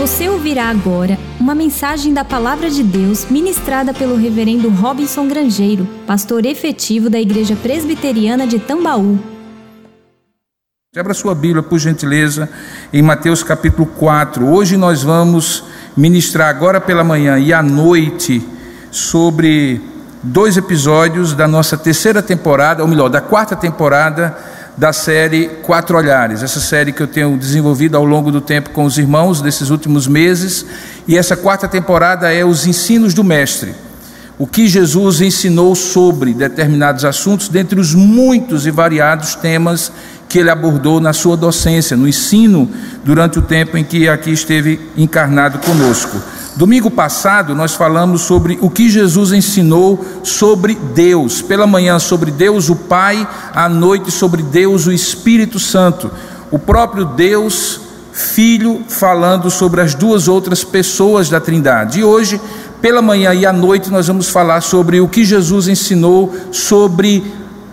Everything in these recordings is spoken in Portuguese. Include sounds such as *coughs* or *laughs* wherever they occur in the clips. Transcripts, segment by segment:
Você ouvirá agora uma mensagem da Palavra de Deus ministrada pelo Reverendo Robinson Grangeiro, pastor efetivo da Igreja Presbiteriana de Tambaú. Abra sua Bíblia, por gentileza, em Mateus capítulo 4. Hoje nós vamos ministrar agora pela manhã e à noite sobre dois episódios da nossa terceira temporada, ou melhor, da quarta temporada da série Quatro Olhares, essa série que eu tenho desenvolvido ao longo do tempo com os irmãos desses últimos meses, e essa quarta temporada é os ensinos do Mestre. O que Jesus ensinou sobre determinados assuntos, dentre os muitos e variados temas que ele abordou na sua docência, no ensino, durante o tempo em que aqui esteve encarnado conosco. Domingo passado nós falamos sobre o que Jesus ensinou sobre Deus. Pela manhã sobre Deus o Pai, à noite sobre Deus o Espírito Santo. O próprio Deus Filho falando sobre as duas outras pessoas da Trindade. E hoje, pela manhã e à noite, nós vamos falar sobre o que Jesus ensinou sobre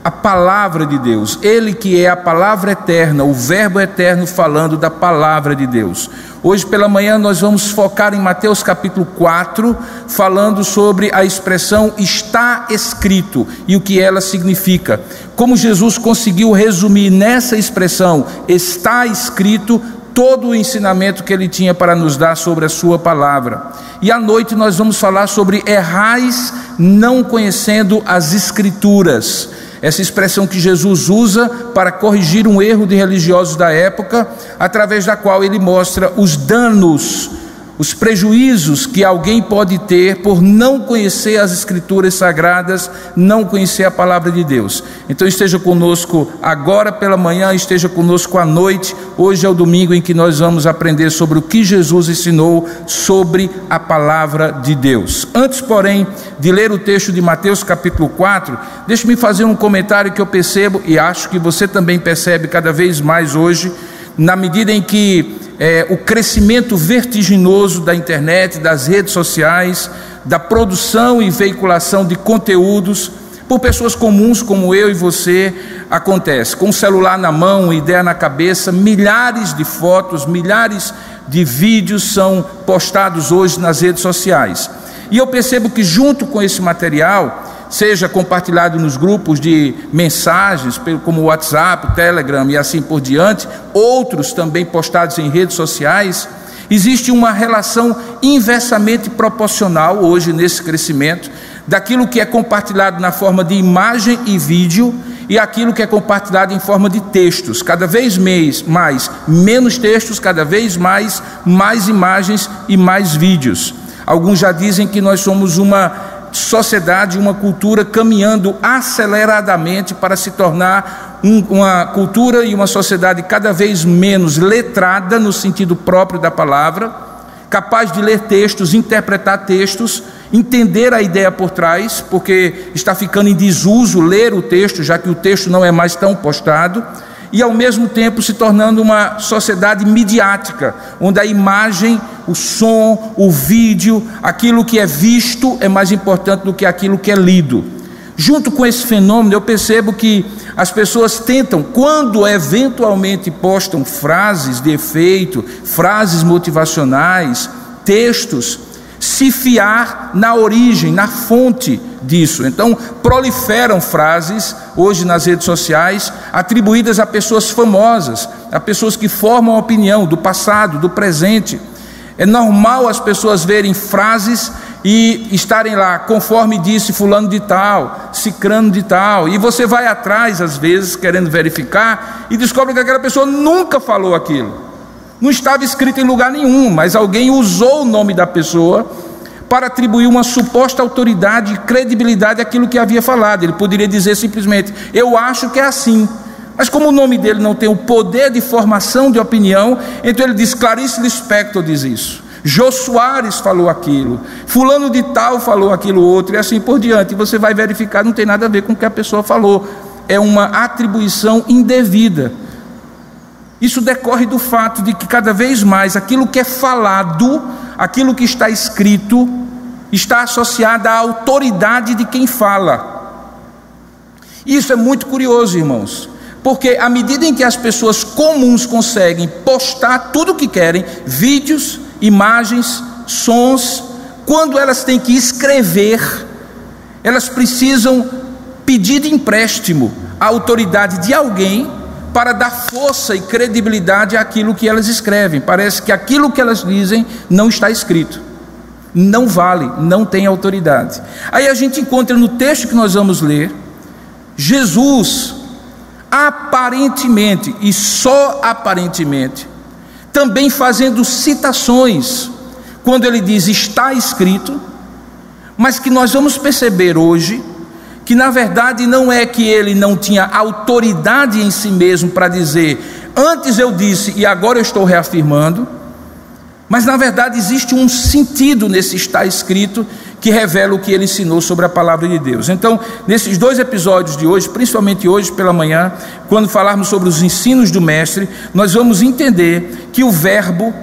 a palavra de Deus, Ele que é a palavra eterna, o Verbo eterno falando da palavra de Deus. Hoje pela manhã nós vamos focar em Mateus capítulo 4, falando sobre a expressão está escrito e o que ela significa. Como Jesus conseguiu resumir nessa expressão está escrito todo o ensinamento que ele tinha para nos dar sobre a sua palavra. E à noite nós vamos falar sobre errais não conhecendo as escrituras essa expressão que Jesus usa para corrigir um erro de religiosos da época, através da qual ele mostra os danos os prejuízos que alguém pode ter por não conhecer as Escrituras sagradas, não conhecer a palavra de Deus. Então esteja conosco agora pela manhã, esteja conosco à noite. Hoje é o domingo em que nós vamos aprender sobre o que Jesus ensinou sobre a palavra de Deus. Antes, porém, de ler o texto de Mateus capítulo 4, deixe-me fazer um comentário que eu percebo e acho que você também percebe cada vez mais hoje, na medida em que é, o crescimento vertiginoso da internet, das redes sociais, da produção e veiculação de conteúdos por pessoas comuns como eu e você acontece. Com o celular na mão, ideia na cabeça, milhares de fotos, milhares de vídeos são postados hoje nas redes sociais. E eu percebo que junto com esse material seja compartilhado nos grupos de mensagens, como WhatsApp, Telegram e assim por diante, outros também postados em redes sociais, existe uma relação inversamente proporcional hoje nesse crescimento daquilo que é compartilhado na forma de imagem e vídeo e aquilo que é compartilhado em forma de textos, cada vez mais, menos textos, cada vez mais, mais imagens e mais vídeos. Alguns já dizem que nós somos uma sociedade, uma cultura caminhando aceleradamente para se tornar um, uma cultura e uma sociedade cada vez menos letrada no sentido próprio da palavra, capaz de ler textos, interpretar textos, entender a ideia por trás, porque está ficando em desuso ler o texto, já que o texto não é mais tão postado e ao mesmo tempo se tornando uma sociedade midiática, onde a imagem, o som, o vídeo, aquilo que é visto é mais importante do que aquilo que é lido. Junto com esse fenômeno, eu percebo que as pessoas tentam, quando eventualmente postam frases de efeito, frases motivacionais, textos, se fiar na origem, na fonte disso. Então, proliferam frases hoje nas redes sociais atribuídas a pessoas famosas, a pessoas que formam opinião do passado, do presente. É normal as pessoas verem frases e estarem lá, conforme disse fulano de tal, cicrano de tal, e você vai atrás às vezes querendo verificar e descobre que aquela pessoa nunca falou aquilo. Não estava escrito em lugar nenhum, mas alguém usou o nome da pessoa para atribuir uma suposta autoridade e credibilidade àquilo que havia falado. Ele poderia dizer simplesmente: Eu acho que é assim. Mas como o nome dele não tem o poder de formação de opinião, então ele diz: Clarice Lispector diz isso. Jô Soares falou aquilo, fulano de tal falou aquilo outro, e assim por diante. Você vai verificar, não tem nada a ver com o que a pessoa falou. É uma atribuição indevida. Isso decorre do fato de que cada vez mais aquilo que é falado, aquilo que está escrito, está associado à autoridade de quem fala. Isso é muito curioso, irmãos, porque à medida em que as pessoas comuns conseguem postar tudo o que querem, vídeos, imagens, sons, quando elas têm que escrever, elas precisam pedir empréstimo a autoridade de alguém para dar força e credibilidade àquilo que elas escrevem. Parece que aquilo que elas dizem não está escrito. Não vale, não tem autoridade. Aí a gente encontra no texto que nós vamos ler, Jesus, aparentemente, e só aparentemente, também fazendo citações, quando ele diz está escrito, mas que nós vamos perceber hoje que na verdade não é que ele não tinha autoridade em si mesmo para dizer, antes eu disse e agora eu estou reafirmando, mas na verdade existe um sentido nesse está escrito que revela o que ele ensinou sobre a palavra de Deus. Então, nesses dois episódios de hoje, principalmente hoje pela manhã, quando falarmos sobre os ensinos do Mestre, nós vamos entender que o Verbo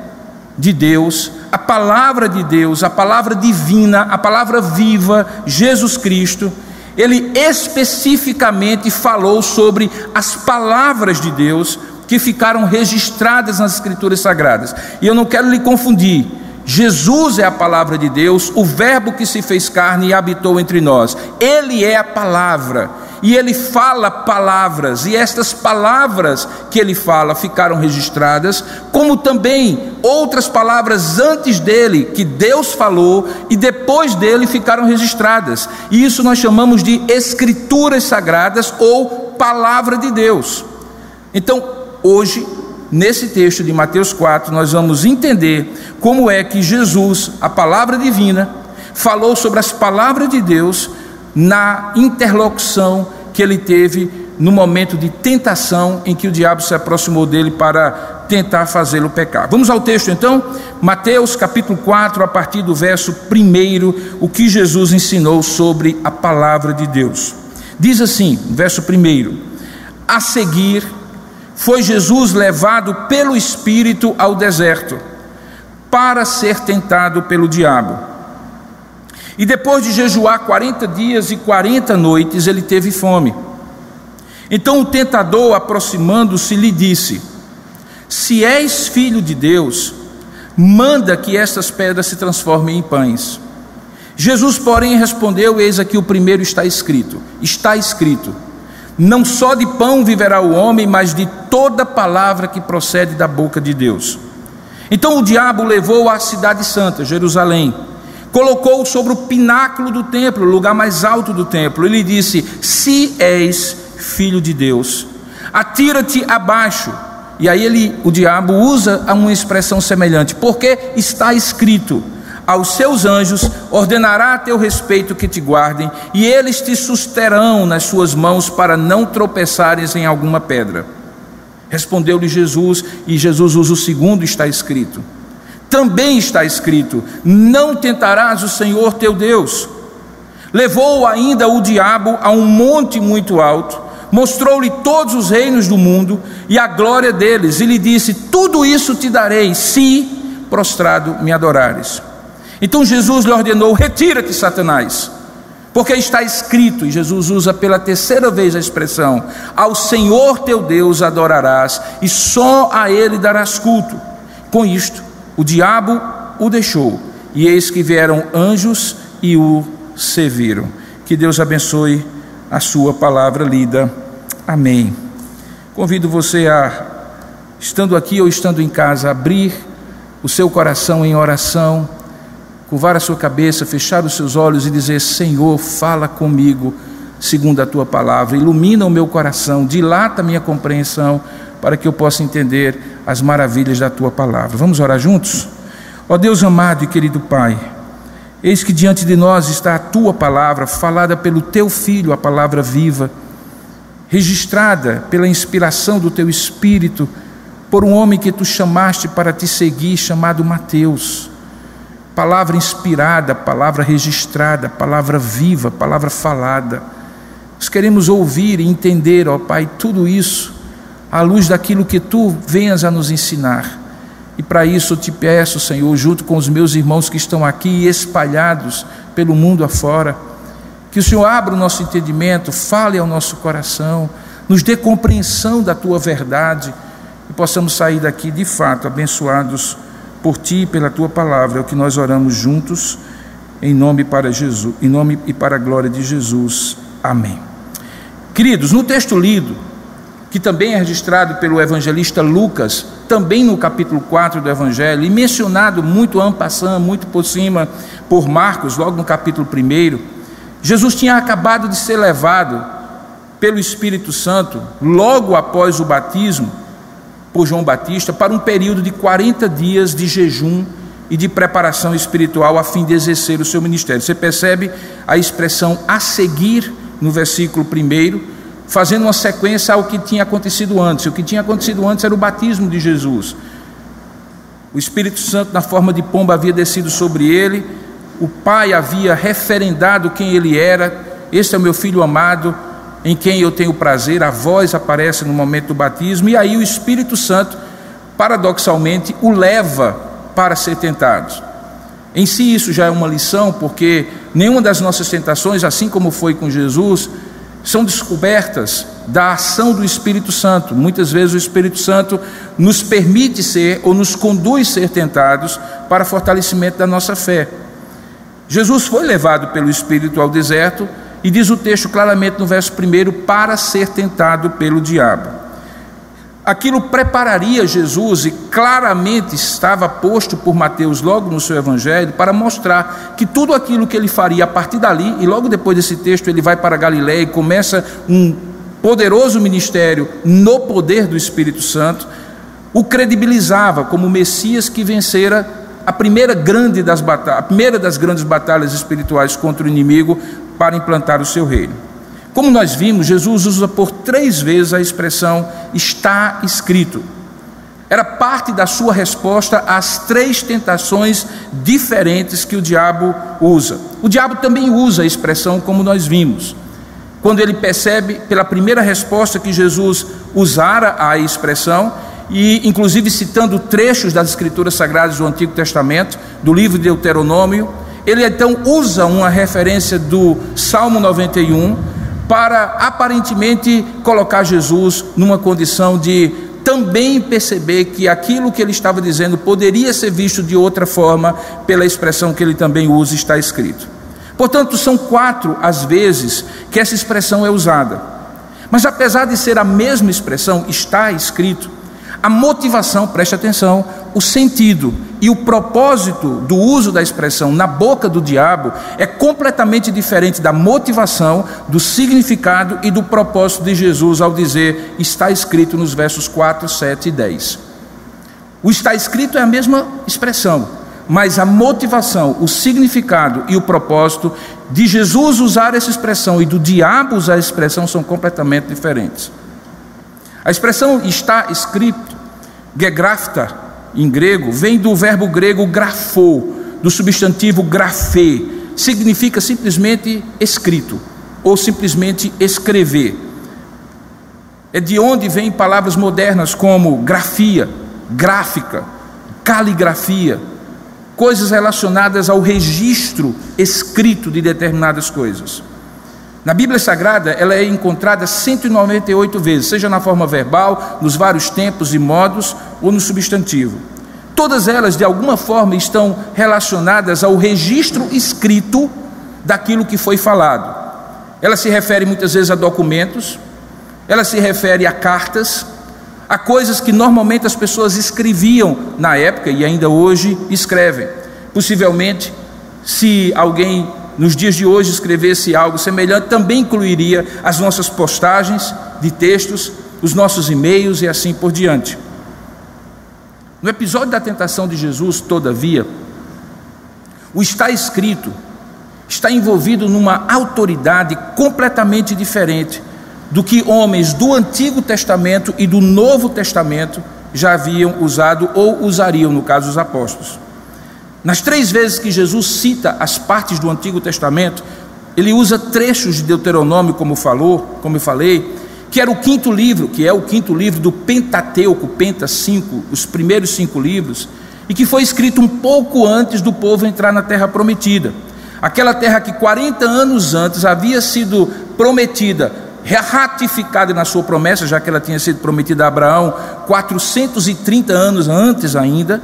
de Deus, a palavra de Deus, a palavra divina, a palavra viva, Jesus Cristo, ele especificamente falou sobre as palavras de Deus que ficaram registradas nas Escrituras Sagradas. E eu não quero lhe confundir. Jesus é a palavra de Deus, o Verbo que se fez carne e habitou entre nós. Ele é a palavra e ele fala palavras, e estas palavras que ele fala ficaram registradas, como também outras palavras antes dele, que Deus falou, e depois dele ficaram registradas. E isso nós chamamos de escrituras sagradas ou palavra de Deus. Então, hoje, nesse texto de Mateus 4, nós vamos entender como é que Jesus, a palavra divina, falou sobre as palavras de Deus na interlocução que ele teve no momento de tentação em que o diabo se aproximou dele para tentar fazê-lo pecar. Vamos ao texto então, Mateus capítulo 4, a partir do verso 1, o que Jesus ensinou sobre a palavra de Deus. Diz assim, verso 1: A seguir, foi Jesus levado pelo Espírito ao deserto, para ser tentado pelo diabo. E depois de jejuar 40 dias e 40 noites, ele teve fome. Então o tentador, aproximando-se, lhe disse: Se és filho de Deus, manda que estas pedras se transformem em pães. Jesus, porém, respondeu: Eis aqui o primeiro está escrito: Está escrito, não só de pão viverá o homem, mas de toda palavra que procede da boca de Deus. Então o diabo levou à cidade santa, Jerusalém colocou-o sobre o pináculo do templo, o lugar mais alto do templo. Ele disse: Se és filho de Deus, atira-te abaixo. E aí ele, o diabo usa uma expressão semelhante, porque está escrito: aos seus anjos ordenará a teu respeito que te guardem, e eles te susterão nas suas mãos para não tropeçares em alguma pedra. Respondeu-lhe Jesus, e Jesus usa o segundo, está escrito também está escrito: Não tentarás o Senhor teu Deus. Levou ainda o diabo a um monte muito alto, mostrou-lhe todos os reinos do mundo e a glória deles, e lhe disse: Tudo isso te darei, se prostrado me adorares. Então Jesus lhe ordenou: Retira-te, Satanás, porque está escrito, e Jesus usa pela terceira vez a expressão: Ao Senhor teu Deus adorarás, e só a Ele darás culto. Com isto, o diabo o deixou, e eis que vieram anjos e o serviram. Que Deus abençoe a sua palavra lida. Amém. Convido você a, estando aqui ou estando em casa, abrir o seu coração em oração, curvar a sua cabeça, fechar os seus olhos e dizer: Senhor, fala comigo segundo a tua palavra, ilumina o meu coração, dilata a minha compreensão, para que eu possa entender as maravilhas da tua palavra. Vamos orar juntos? Ó Deus amado e querido Pai, eis que diante de nós está a tua palavra, falada pelo teu filho, a palavra viva, registrada pela inspiração do teu espírito, por um homem que tu chamaste para te seguir, chamado Mateus. Palavra inspirada, palavra registrada, palavra viva, palavra falada. Nós queremos ouvir e entender, ó Pai, tudo isso à luz daquilo que tu venhas a nos ensinar. E para isso eu te peço, Senhor, junto com os meus irmãos que estão aqui espalhados pelo mundo afora, que o Senhor abra o nosso entendimento, fale ao nosso coração, nos dê compreensão da tua verdade e possamos sair daqui de fato abençoados por ti e pela tua palavra. É o que nós oramos juntos, em nome para Jesus, em nome e para a glória de Jesus. Amém. Queridos, no texto lido, que também é registrado pelo evangelista Lucas, também no capítulo 4 do Evangelho, e mencionado muito ampassando, muito por cima, por Marcos, logo no capítulo 1, Jesus tinha acabado de ser levado pelo Espírito Santo, logo após o batismo, por João Batista, para um período de 40 dias de jejum e de preparação espiritual a fim de exercer o seu ministério. Você percebe a expressão a seguir no versículo 1 fazendo uma sequência ao que tinha acontecido antes. O que tinha acontecido antes era o batismo de Jesus. O Espírito Santo, na forma de pomba, havia descido sobre ele, o Pai havia referendado quem ele era. Este é o meu filho amado, em quem eu tenho prazer. A voz aparece no momento do batismo, e aí o Espírito Santo, paradoxalmente, o leva para ser tentado. Em si, isso já é uma lição, porque nenhuma das nossas tentações, assim como foi com Jesus, são descobertas da ação do Espírito Santo. Muitas vezes o Espírito Santo nos permite ser ou nos conduz a ser tentados para fortalecimento da nossa fé. Jesus foi levado pelo Espírito ao deserto e diz o texto claramente no verso 1 para ser tentado pelo diabo. Aquilo prepararia Jesus e claramente estava posto por Mateus logo no seu evangelho para mostrar que tudo aquilo que ele faria a partir dali, e logo depois desse texto ele vai para Galiléia e começa um poderoso ministério no poder do Espírito Santo, o credibilizava como Messias que vencera a primeira grande das batalhas, a primeira das grandes batalhas espirituais contra o inimigo para implantar o seu reino. Como nós vimos, Jesus usa por três vezes a expressão está escrito. Era parte da sua resposta às três tentações diferentes que o diabo usa. O diabo também usa a expressão como nós vimos. Quando ele percebe pela primeira resposta que Jesus usara a expressão, e inclusive citando trechos das escrituras sagradas do Antigo Testamento, do livro de Deuteronômio, ele então usa uma referência do Salmo 91 para aparentemente colocar Jesus numa condição de também perceber que aquilo que ele estava dizendo poderia ser visto de outra forma pela expressão que ele também usa está escrito. Portanto, são quatro as vezes que essa expressão é usada. Mas apesar de ser a mesma expressão, está escrito, a motivação, preste atenção, o sentido e o propósito do uso da expressão na boca do diabo é completamente diferente da motivação, do significado e do propósito de Jesus ao dizer está escrito nos versos 4, 7 e 10. O está escrito é a mesma expressão, mas a motivação, o significado e o propósito de Jesus usar essa expressão e do diabo usar a expressão são completamente diferentes. A expressão está escrito, gegrafta, em grego, vem do verbo grego grafou, do substantivo grafê, significa simplesmente escrito ou simplesmente escrever. É de onde vêm palavras modernas como grafia, gráfica, caligrafia, coisas relacionadas ao registro escrito de determinadas coisas. Na Bíblia Sagrada, ela é encontrada 198 vezes, seja na forma verbal, nos vários tempos e modos, ou no substantivo. Todas elas, de alguma forma, estão relacionadas ao registro escrito daquilo que foi falado. Ela se refere muitas vezes a documentos, ela se refere a cartas, a coisas que normalmente as pessoas escreviam na época e ainda hoje escrevem. Possivelmente, se alguém nos dias de hoje escrevesse algo semelhante, também incluiria as nossas postagens de textos, os nossos e-mails e assim por diante. No episódio da tentação de Jesus, todavia, o está escrito está envolvido numa autoridade completamente diferente do que homens do Antigo Testamento e do Novo Testamento já haviam usado ou usariam, no caso, os apóstolos. Nas três vezes que Jesus cita as partes do Antigo Testamento, ele usa trechos de Deuteronômio, como falou, como eu falei, que era o quinto livro, que é o quinto livro do Pentateuco, Penta 5, os primeiros cinco livros, e que foi escrito um pouco antes do povo entrar na terra prometida. Aquela terra que 40 anos antes havia sido prometida, ratificada na sua promessa, já que ela tinha sido prometida a Abraão 430 anos antes ainda,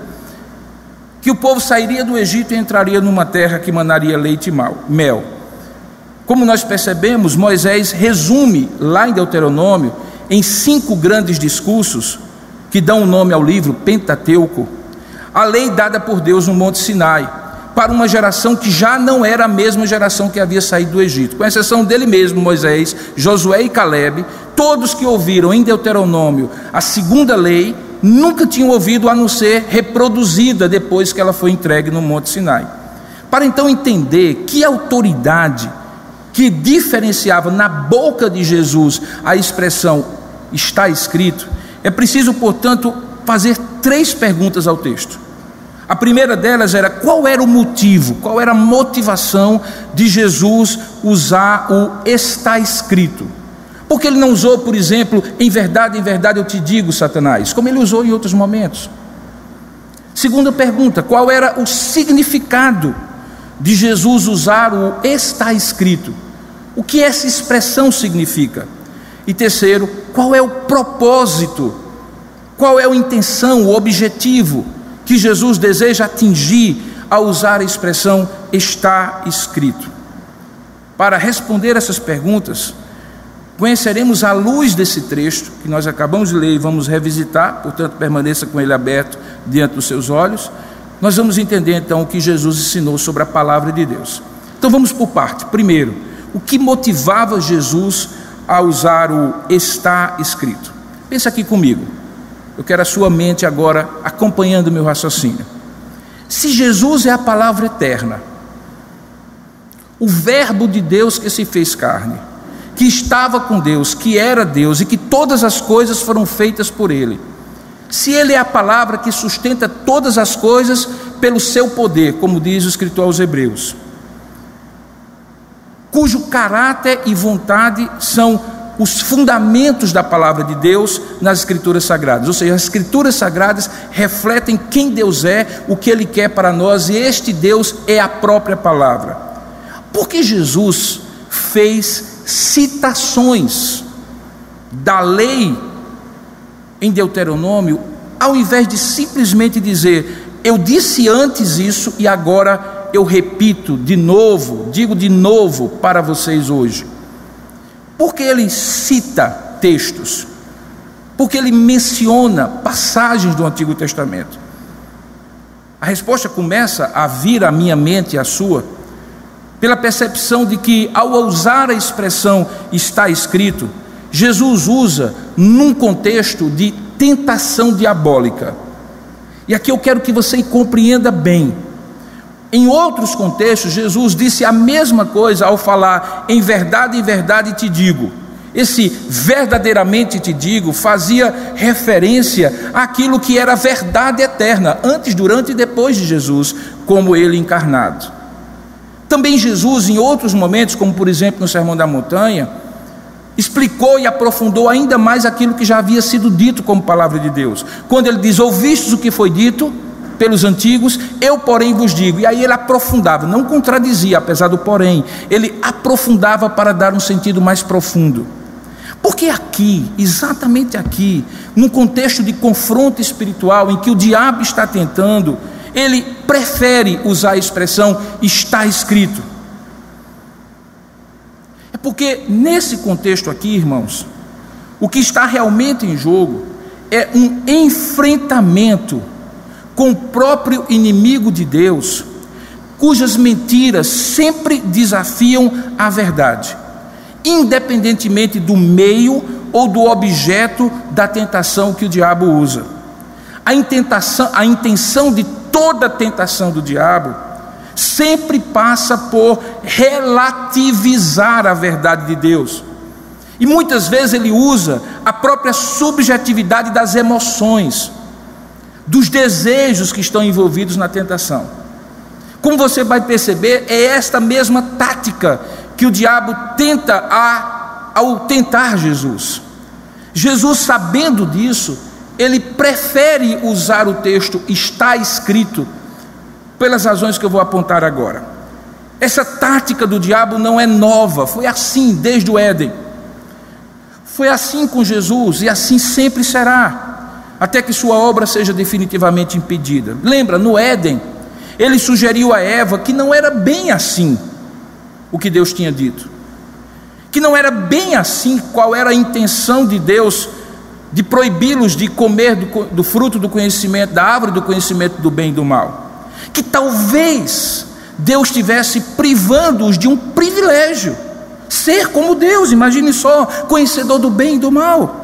que o povo sairia do Egito e entraria numa terra que manaria leite e mel. Como nós percebemos, Moisés resume lá em Deuteronômio, em cinco grandes discursos, que dão o nome ao livro Pentateuco, a lei dada por Deus no Monte Sinai, para uma geração que já não era a mesma geração que havia saído do Egito, com exceção dele mesmo, Moisés, Josué e Caleb, todos que ouviram em Deuteronômio a segunda lei, nunca tinham ouvido a não ser reproduzida depois que ela foi entregue no Monte Sinai. Para então entender que autoridade que diferenciava na boca de Jesus a expressão está escrito, é preciso, portanto, fazer três perguntas ao texto. A primeira delas era qual era o motivo, qual era a motivação de Jesus usar o está escrito. Porque ele não usou, por exemplo, em verdade, em verdade eu te digo, Satanás, como ele usou em outros momentos. Segunda pergunta: qual era o significado de Jesus usar o está escrito? O que essa expressão significa? E terceiro, qual é o propósito qual é a intenção, o objetivo que Jesus deseja atingir ao usar a expressão está escrito? Para responder essas perguntas, conheceremos à luz desse trecho que nós acabamos de ler e vamos revisitar, portanto, permaneça com ele aberto diante dos seus olhos. Nós vamos entender então o que Jesus ensinou sobre a palavra de Deus. Então vamos por parte. Primeiro, o que motivava Jesus a usar o está escrito? Pensa aqui comigo. Eu quero a sua mente agora acompanhando o meu raciocínio. Se Jesus é a palavra eterna, o Verbo de Deus que se fez carne, que estava com Deus, que era Deus e que todas as coisas foram feitas por Ele, se Ele é a palavra que sustenta todas as coisas pelo seu poder, como diz o escritor aos Hebreus, cujo caráter e vontade são os fundamentos da palavra de Deus nas Escrituras Sagradas. Ou seja, as Escrituras Sagradas refletem quem Deus é, o que Ele quer para nós, e este Deus é a própria palavra. Porque Jesus fez citações da lei em Deuteronômio, ao invés de simplesmente dizer, eu disse antes isso e agora eu repito de novo, digo de novo para vocês hoje. Porque ele cita textos, porque ele menciona passagens do Antigo Testamento. A resposta começa a vir à minha mente e à sua, pela percepção de que, ao usar a expressão está escrito, Jesus usa num contexto de tentação diabólica. E aqui eu quero que você compreenda bem em outros contextos, Jesus disse a mesma coisa ao falar em verdade, em verdade te digo. Esse verdadeiramente te digo fazia referência àquilo que era verdade eterna, antes, durante e depois de Jesus, como ele encarnado. Também Jesus, em outros momentos, como por exemplo no Sermão da Montanha, explicou e aprofundou ainda mais aquilo que já havia sido dito como palavra de Deus. Quando ele diz: Ouvistes o que foi dito? pelos antigos, eu, porém, vos digo. E aí ele aprofundava, não contradizia, apesar do porém, ele aprofundava para dar um sentido mais profundo. Porque aqui, exatamente aqui, num contexto de confronto espiritual em que o diabo está tentando, ele prefere usar a expressão está escrito. É porque nesse contexto aqui, irmãos, o que está realmente em jogo é um enfrentamento com o próprio inimigo de Deus, cujas mentiras sempre desafiam a verdade, independentemente do meio ou do objeto da tentação que o diabo usa. A, a intenção de toda tentação do diabo sempre passa por relativizar a verdade de Deus. E muitas vezes ele usa a própria subjetividade das emoções dos desejos que estão envolvidos na tentação. Como você vai perceber, é esta mesma tática que o diabo tenta a, ao tentar Jesus. Jesus, sabendo disso, ele prefere usar o texto está escrito, pelas razões que eu vou apontar agora. Essa tática do diabo não é nova, foi assim desde o Éden. Foi assim com Jesus e assim sempre será. até que sua obra seja definitivamente impedida. Lembra, no Éden, ele sugeriu a Eva que não era bem assim o que Deus tinha dito, que não era bem assim qual era a intenção de Deus de proibi-los de comer do, do, fruto do conhecimento, da árvore do conhecimento do bem e do mal, que talvez Deus estivesse privando-os de um privilégio, ser como Deus, imagine só, conhecedor do bem e do mal.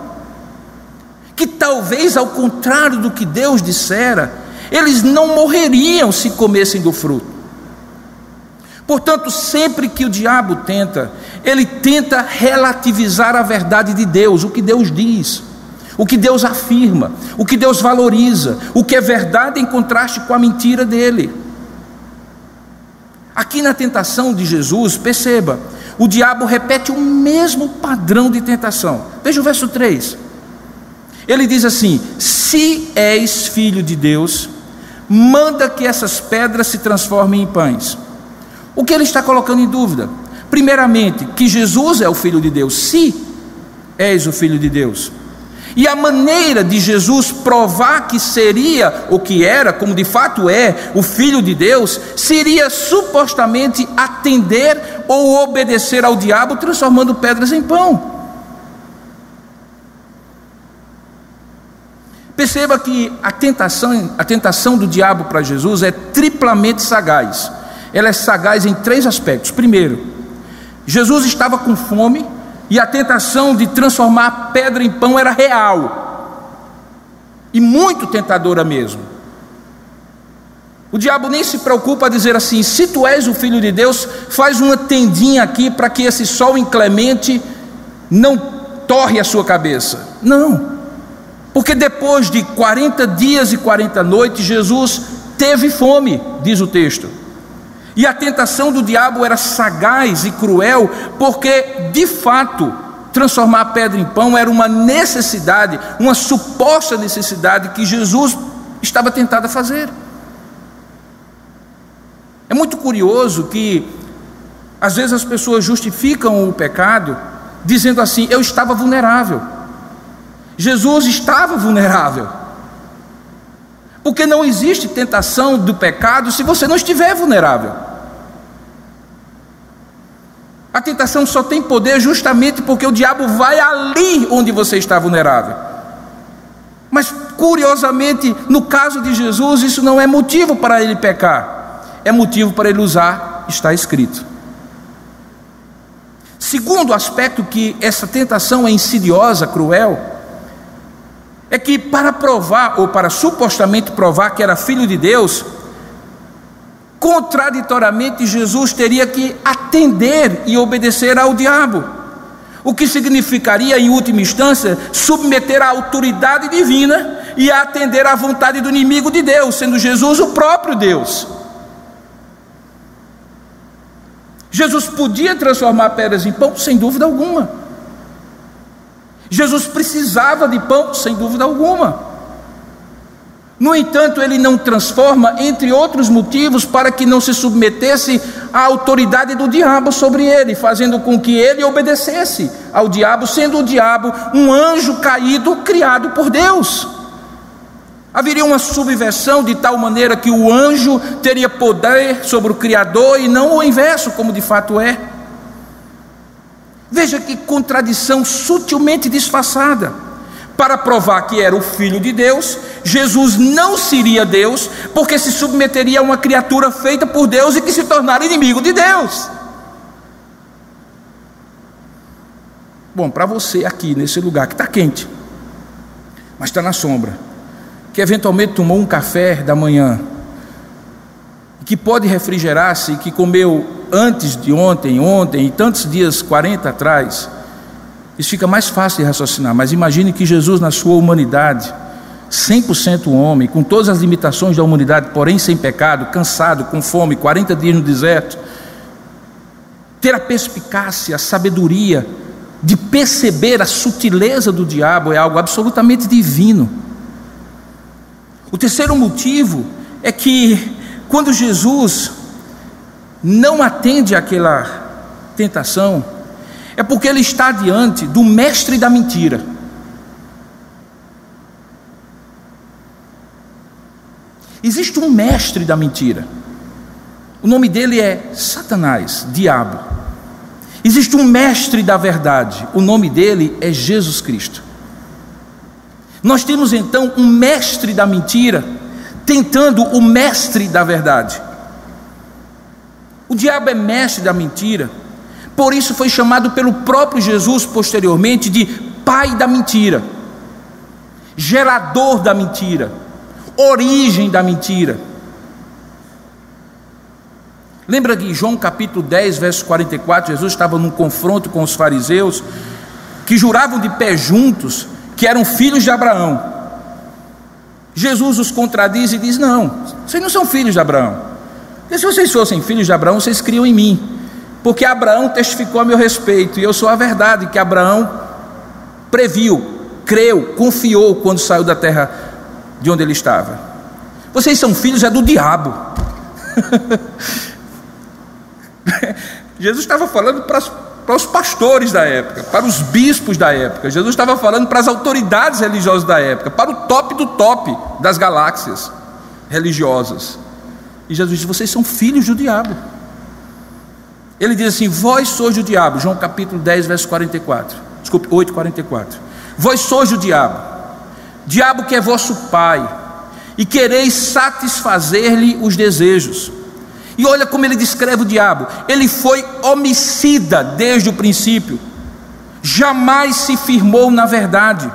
Que talvez, ao contrário do que Deus dissera, eles não morreriam se comessem do fruto. Portanto, sempre que o diabo tenta, ele tenta relativizar a verdade de Deus, o que Deus diz, o que Deus afirma, o que Deus valoriza, o que é verdade em contraste com a mentira dele. Aqui na tentação de Jesus, perceba, o diabo repete o mesmo padrão de tentação. Veja o verso 3. Ele diz assim: Se és filho de Deus, manda que essas pedras se transformem em pães. O que ele está colocando em dúvida? Primeiramente, que Jesus é o Filho de Deus, se és o Filho de Deus. E a maneira de Jesus provar que seria o que era, como de fato é, o Filho de Deus, seria supostamente atender ou obedecer ao diabo, transformando pedras em pão. Perceba que a tentação, a tentação do diabo para Jesus é triplamente sagaz. Ela é sagaz em três aspectos. Primeiro, Jesus estava com fome e a tentação de transformar pedra em pão era real e muito tentadora mesmo. O diabo nem se preocupa a dizer assim: se tu és o filho de Deus, faz uma tendinha aqui para que esse sol inclemente não torre a sua cabeça. Não. Porque depois de 40 dias e 40 noites, Jesus teve fome, diz o texto. E a tentação do diabo era sagaz e cruel, porque de fato transformar a pedra em pão era uma necessidade, uma suposta necessidade que Jesus estava tentado a fazer. É muito curioso que às vezes as pessoas justificam o pecado dizendo assim: eu estava vulnerável. Jesus estava vulnerável. Porque não existe tentação do pecado se você não estiver vulnerável. A tentação só tem poder justamente porque o diabo vai ali onde você está vulnerável. Mas, curiosamente, no caso de Jesus, isso não é motivo para ele pecar, é motivo para ele usar, está escrito. Segundo aspecto que essa tentação é insidiosa, cruel, é que para provar, ou para supostamente provar que era filho de Deus, contraditoriamente Jesus teria que atender e obedecer ao diabo, o que significaria, em última instância, submeter à autoridade divina e atender à vontade do inimigo de Deus, sendo Jesus o próprio Deus. Jesus podia transformar pedras em pão, sem dúvida alguma. Jesus precisava de pão, sem dúvida alguma. No entanto, ele não transforma, entre outros motivos, para que não se submetesse à autoridade do diabo sobre ele, fazendo com que ele obedecesse ao diabo, sendo o diabo um anjo caído criado por Deus. Haveria uma subversão de tal maneira que o anjo teria poder sobre o Criador e não o inverso, como de fato é. Veja que contradição sutilmente disfarçada. Para provar que era o Filho de Deus, Jesus não seria Deus, porque se submeteria a uma criatura feita por Deus e que se tornara inimigo de Deus. Bom, para você aqui nesse lugar que está quente, mas está na sombra, que eventualmente tomou um café da manhã, que pode refrigerar-se, que comeu antes de ontem, ontem e tantos dias, 40 atrás, isso fica mais fácil de raciocinar. Mas imagine que Jesus, na sua humanidade, 100% homem, com todas as limitações da humanidade, porém sem pecado, cansado, com fome, 40 dias no deserto, ter a perspicácia, a sabedoria de perceber a sutileza do diabo é algo absolutamente divino. O terceiro motivo é que quando Jesus não atende àquela tentação, é porque ele está diante do mestre da mentira. Existe um mestre da mentira. O nome dele é Satanás, diabo. Existe um mestre da verdade. O nome dele é Jesus Cristo. Nós temos então um mestre da mentira tentando o mestre da verdade. O diabo é mestre da mentira, por isso foi chamado pelo próprio Jesus posteriormente de pai da mentira, gerador da mentira, origem da mentira. Lembra que João capítulo 10, verso 44, Jesus estava num confronto com os fariseus que juravam de pé juntos que eram filhos de Abraão. Jesus os contradiz e diz: Não, vocês não são filhos de Abraão. Porque se vocês fossem filhos de Abraão, vocês criam em mim. Porque Abraão testificou a meu respeito, e eu sou a verdade que Abraão previu, creu, confiou quando saiu da terra de onde ele estava. Vocês são filhos é do diabo. *laughs* Jesus estava falando para, para os pastores da época, para os bispos da época. Jesus estava falando para as autoridades religiosas da época, para o top do top das galáxias religiosas. E Jesus diz: Vocês são filhos do diabo. Ele diz assim: Vós sois o diabo. João capítulo 10, verso 44. Desculpe, 8, 44. Vós sois o diabo. Diabo que é vosso pai. E quereis satisfazer-lhe os desejos. E olha como ele descreve o diabo: ele foi homicida desde o princípio, jamais se firmou na verdade,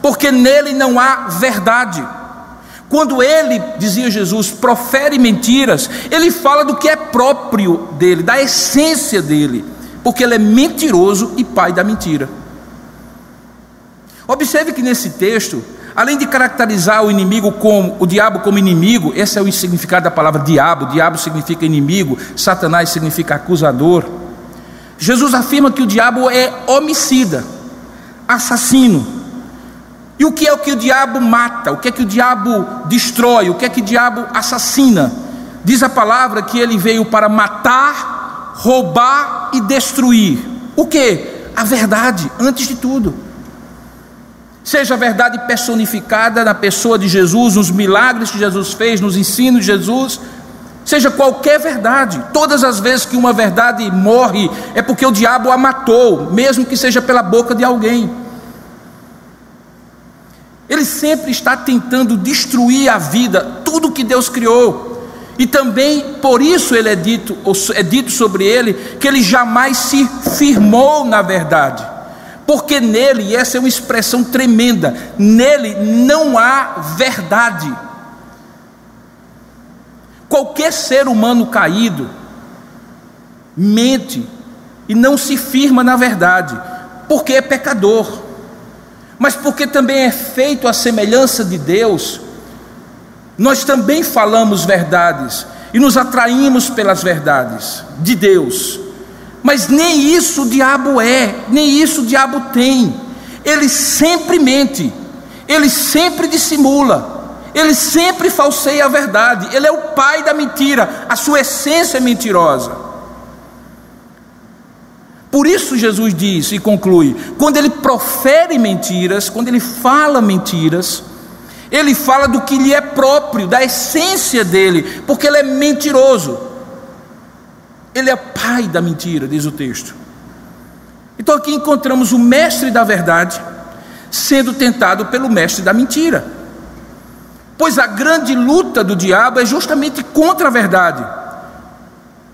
porque nele não há verdade. Quando ele, dizia Jesus, profere mentiras, ele fala do que é próprio dele, da essência dele, porque ele é mentiroso e pai da mentira. Observe que nesse texto, Além de caracterizar o inimigo como o diabo como inimigo, esse é o significado da palavra diabo. Diabo significa inimigo, Satanás significa acusador. Jesus afirma que o diabo é homicida, assassino. E o que é o que o diabo mata? O que é que o diabo destrói? O que é que o diabo assassina? Diz a palavra que ele veio para matar, roubar e destruir. O que? A verdade, antes de tudo seja a verdade personificada na pessoa de Jesus, nos milagres que Jesus fez, nos ensinos de Jesus, seja qualquer verdade, todas as vezes que uma verdade morre, é porque o diabo a matou, mesmo que seja pela boca de alguém. Ele sempre está tentando destruir a vida, tudo que Deus criou. E também por isso ele é dito, é dito sobre ele que ele jamais se firmou na verdade porque nele, e essa é uma expressão tremenda, nele não há verdade. Qualquer ser humano caído mente e não se firma na verdade, porque é pecador, mas porque também é feito à semelhança de Deus, nós também falamos verdades e nos atraímos pelas verdades de Deus. Mas nem isso o diabo é, nem isso o diabo tem. Ele sempre mente, ele sempre dissimula, ele sempre falseia a verdade. Ele é o pai da mentira, a sua essência é mentirosa. Por isso Jesus diz e conclui: quando ele profere mentiras, quando ele fala mentiras, ele fala do que lhe é próprio, da essência dele, porque ele é mentiroso. Ele é pai da mentira, diz o texto. Então aqui encontramos o mestre da verdade sendo tentado pelo mestre da mentira. Pois a grande luta do diabo é justamente contra a verdade.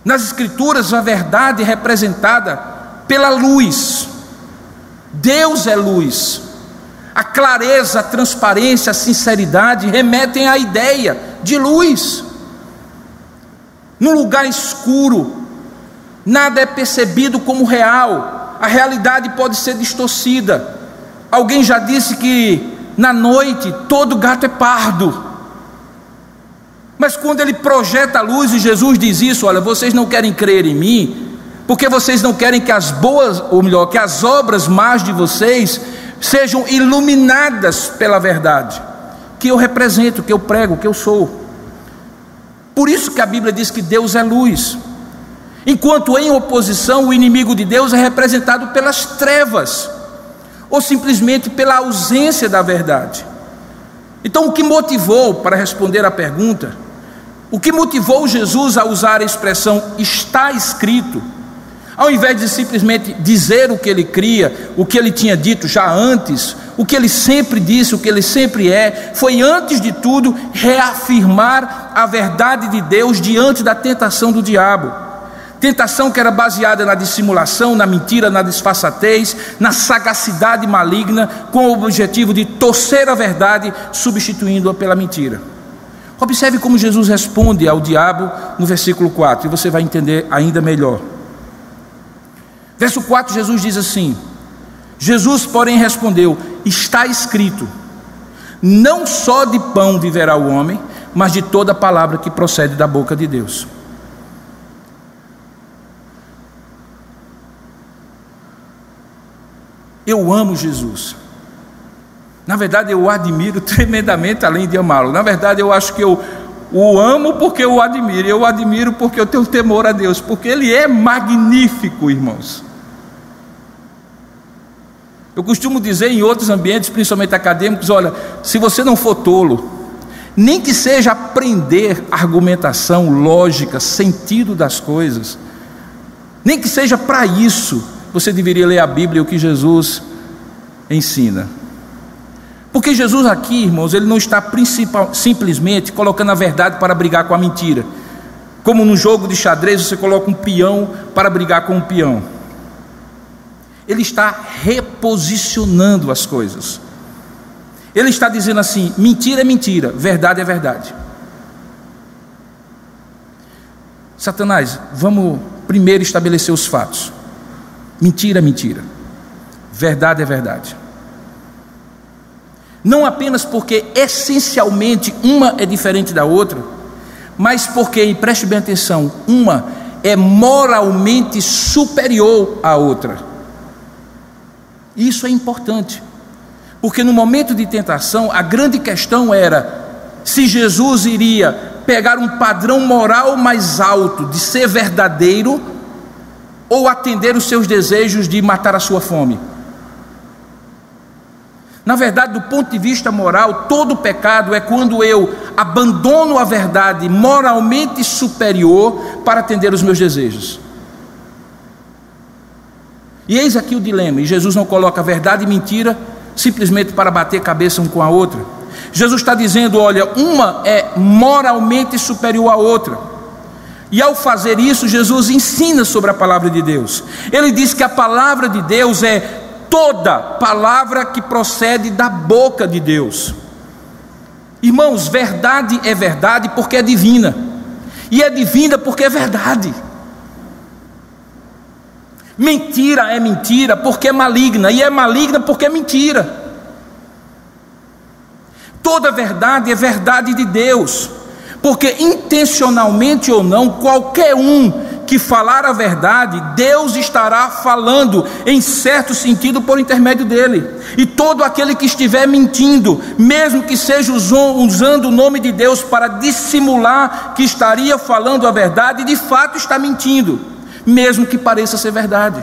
Nas Escrituras, a verdade é representada pela luz. Deus é luz. A clareza, a transparência, a sinceridade remetem à ideia de luz. Num lugar escuro, Nada é percebido como real, a realidade pode ser distorcida. Alguém já disse que na noite todo gato é pardo. Mas quando ele projeta a luz e Jesus diz isso, olha, vocês não querem crer em mim, porque vocês não querem que as boas, ou melhor, que as obras más de vocês sejam iluminadas pela verdade, que eu represento, que eu prego, que eu sou. Por isso que a Bíblia diz que Deus é luz. Enquanto em oposição o inimigo de Deus é representado pelas trevas, ou simplesmente pela ausência da verdade. Então, o que motivou, para responder à pergunta, o que motivou Jesus a usar a expressão está escrito, ao invés de simplesmente dizer o que ele cria, o que ele tinha dito já antes, o que ele sempre disse, o que ele sempre é, foi antes de tudo reafirmar a verdade de Deus diante da tentação do diabo. Tentação que era baseada na dissimulação, na mentira, na disfarçatez, na sagacidade maligna, com o objetivo de torcer a verdade, substituindo-a pela mentira. Observe como Jesus responde ao diabo no versículo 4, e você vai entender ainda melhor. Verso 4, Jesus diz assim: Jesus, porém, respondeu: Está escrito, não só de pão viverá o homem, mas de toda palavra que procede da boca de Deus. Eu amo Jesus. Na verdade, eu o admiro *laughs* tremendamente, além de amá-lo. Na verdade, eu acho que eu o amo porque eu o admiro. Eu o admiro porque eu tenho temor a Deus, porque Ele é magnífico, irmãos. Eu costumo dizer em outros ambientes, principalmente acadêmicos: olha, se você não for tolo, nem que seja aprender argumentação, lógica, sentido das coisas, nem que seja para isso, você deveria ler a Bíblia, o que Jesus ensina. Porque Jesus aqui, irmãos, ele não está simplesmente colocando a verdade para brigar com a mentira. Como no jogo de xadrez você coloca um peão para brigar com um peão. Ele está reposicionando as coisas. Ele está dizendo assim: mentira é mentira, verdade é verdade. Satanás, vamos primeiro estabelecer os fatos. Mentira é mentira, verdade é verdade. Não apenas porque essencialmente uma é diferente da outra, mas porque, e preste bem atenção, uma é moralmente superior à outra. Isso é importante, porque no momento de tentação, a grande questão era se Jesus iria pegar um padrão moral mais alto de ser verdadeiro ou atender os seus desejos de matar a sua fome. Na verdade, do ponto de vista moral, todo pecado é quando eu abandono a verdade moralmente superior para atender os meus desejos. E eis aqui o dilema: e Jesus não coloca verdade e mentira simplesmente para bater cabeça um com a outra. Jesus está dizendo: olha, uma é moralmente superior à outra. E ao fazer isso, Jesus ensina sobre a palavra de Deus. Ele diz que a palavra de Deus é toda palavra que procede da boca de Deus. Irmãos, verdade é verdade porque é divina, e é divina porque é verdade. Mentira é mentira porque é maligna, e é maligna porque é mentira. Toda verdade é verdade de Deus, porque intencionalmente ou não, qualquer um que falar a verdade, Deus estará falando em certo sentido por intermédio dele. E todo aquele que estiver mentindo, mesmo que seja usando o nome de Deus para dissimular que estaria falando a verdade, de fato está mentindo mesmo que pareça ser verdade.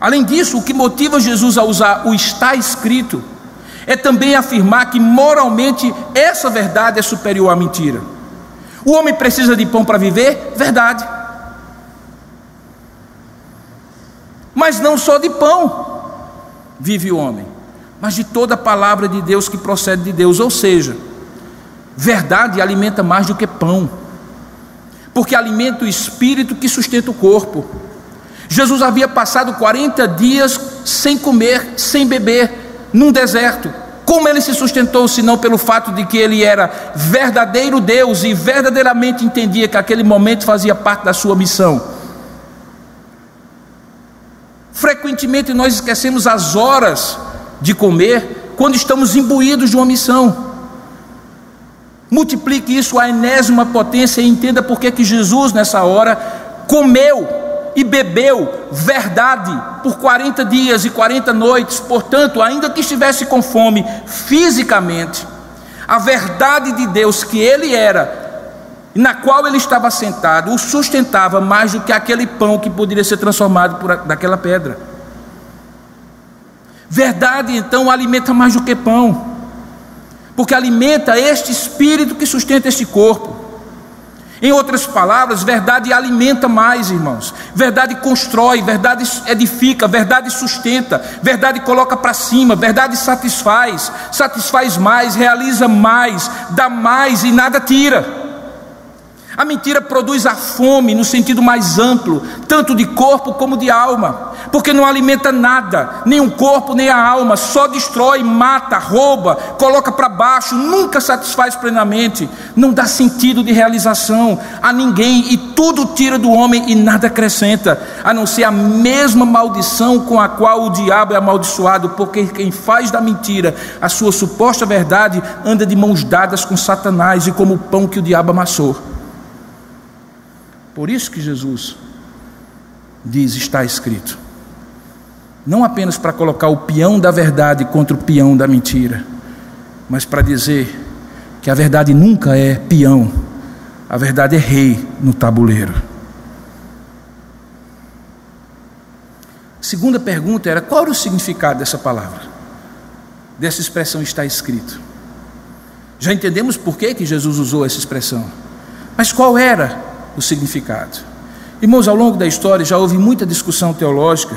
Além disso, o que motiva Jesus a usar o está escrito é também afirmar que moralmente essa verdade é superior à mentira. O homem precisa de pão para viver? Verdade. Mas não só de pão vive o homem, mas de toda a palavra de Deus que procede de Deus, ou seja, Verdade alimenta mais do que pão, porque alimenta o espírito que sustenta o corpo. Jesus havia passado 40 dias sem comer, sem beber, num deserto. Como ele se sustentou, se não pelo fato de que ele era verdadeiro Deus e verdadeiramente entendia que aquele momento fazia parte da sua missão? Frequentemente nós esquecemos as horas de comer quando estamos imbuídos de uma missão. Multiplique isso à enésima potência e entenda por que Jesus, nessa hora, comeu e bebeu verdade por 40 dias e 40 noites. Portanto, ainda que estivesse com fome fisicamente, a verdade de Deus que ele era, na qual ele estava sentado, o sustentava mais do que aquele pão que poderia ser transformado por daquela pedra. Verdade, então, alimenta mais do que pão, porque alimenta este espírito que sustenta este corpo. Em outras palavras, verdade alimenta mais, irmãos. Verdade constrói, verdade edifica, verdade sustenta, verdade coloca para cima, verdade satisfaz, satisfaz mais, realiza mais, dá mais e nada tira. A mentira produz a fome no sentido mais amplo, tanto de corpo como de alma, porque não alimenta nada, nem o corpo, nem a alma, só destrói, mata, rouba, coloca para baixo, nunca satisfaz plenamente, não dá sentido de realização a ninguém e tudo tira do homem e nada acrescenta, a não ser a mesma maldição com a qual o diabo é amaldiçoado, porque quem faz da mentira a sua suposta verdade anda de mãos dadas com Satanás e como o pão que o diabo amassou. Por isso que Jesus diz: está escrito. Não apenas para colocar o peão da verdade contra o peão da mentira, mas para dizer que a verdade nunca é peão, a verdade é rei no tabuleiro. Segunda pergunta era: qual era o significado dessa palavra? Dessa expressão está escrito. Já entendemos por que, que Jesus usou essa expressão, mas qual era o significado. Irmãos, ao longo da história já houve muita discussão teológica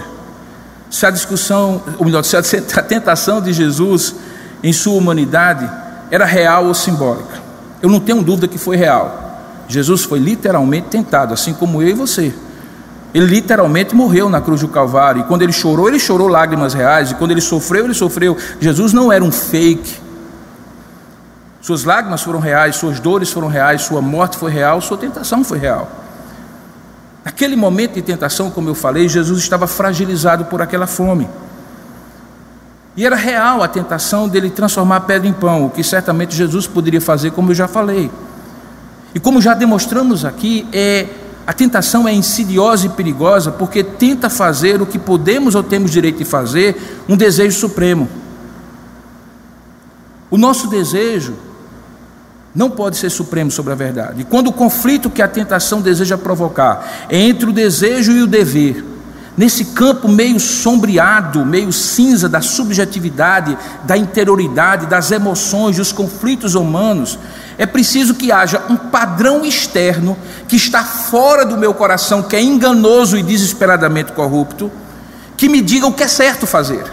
se a discussão, ou melhor, *laughs* se a tentação de Jesus em sua humanidade era real ou simbólica. Eu não tenho dúvida que foi real. Jesus foi literalmente tentado, assim como eu e você. Ele literalmente morreu na cruz do Calvário. E quando ele chorou, ele chorou lágrimas reais. E quando ele sofreu, ele sofreu. Jesus não era um fake. Suas lágrimas foram reais, suas dores foram reais, sua morte foi real, sua tentação foi real. Naquele momento de tentação, como eu falei, Jesus estava fragilizado por aquela fome. E era real a tentação dele transformar pedra em pão, o que certamente Jesus poderia fazer, como eu já falei. E como já demonstramos aqui, é a tentação é insidiosa e perigosa porque tenta fazer o que podemos ou temos direito de fazer, um desejo supremo. O nosso desejo não pode ser supremo sobre a verdade. Quando o conflito que a tentação deseja provocar é entre o desejo e o dever, nesse campo meio sombreado, meio cinza da subjetividade, da interioridade, das emoções, dos conflitos humanos, é preciso que haja um padrão externo que está fora do meu coração, que é enganoso e desesperadamente corrupto, que me diga o que é certo fazer.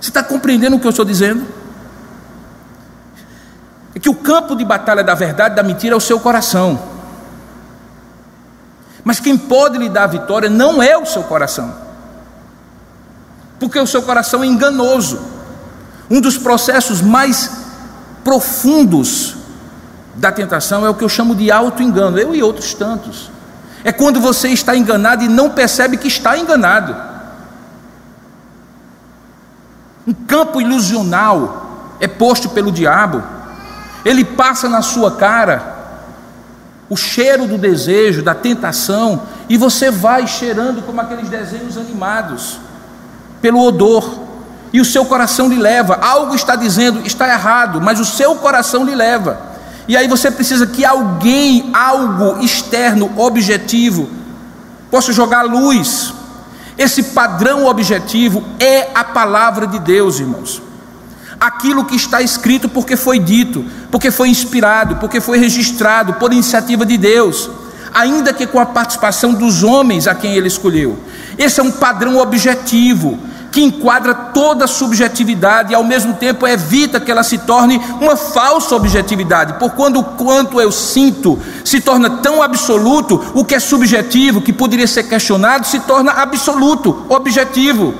Você está compreendendo o que eu estou dizendo? É que o campo de batalha da verdade da mentira é o seu coração. Mas quem pode lhe dar a vitória não é o seu coração, porque o seu coração é enganoso. Um dos processos mais profundos da tentação é o que eu chamo de auto-engano, eu e outros tantos. É quando você está enganado e não percebe que está enganado. Um campo ilusional é posto pelo diabo ele passa na sua cara o cheiro do desejo, da tentação, e você vai cheirando como aqueles desenhos animados, pelo odor, e o seu coração lhe leva. Algo está dizendo, está errado, mas o seu coração lhe leva. E aí você precisa que alguém, algo externo, objetivo, possa jogar luz. Esse padrão objetivo é a palavra de Deus, irmãos aquilo que está escrito porque foi dito, porque foi inspirado, porque foi registrado por iniciativa de Deus, ainda que com a participação dos homens a quem ele escolheu. Esse é um padrão objetivo que enquadra toda a subjetividade e ao mesmo tempo evita que ela se torne uma falsa objetividade, por quando o quanto eu sinto se torna tão absoluto, o que é subjetivo, que poderia ser questionado, se torna absoluto, objetivo.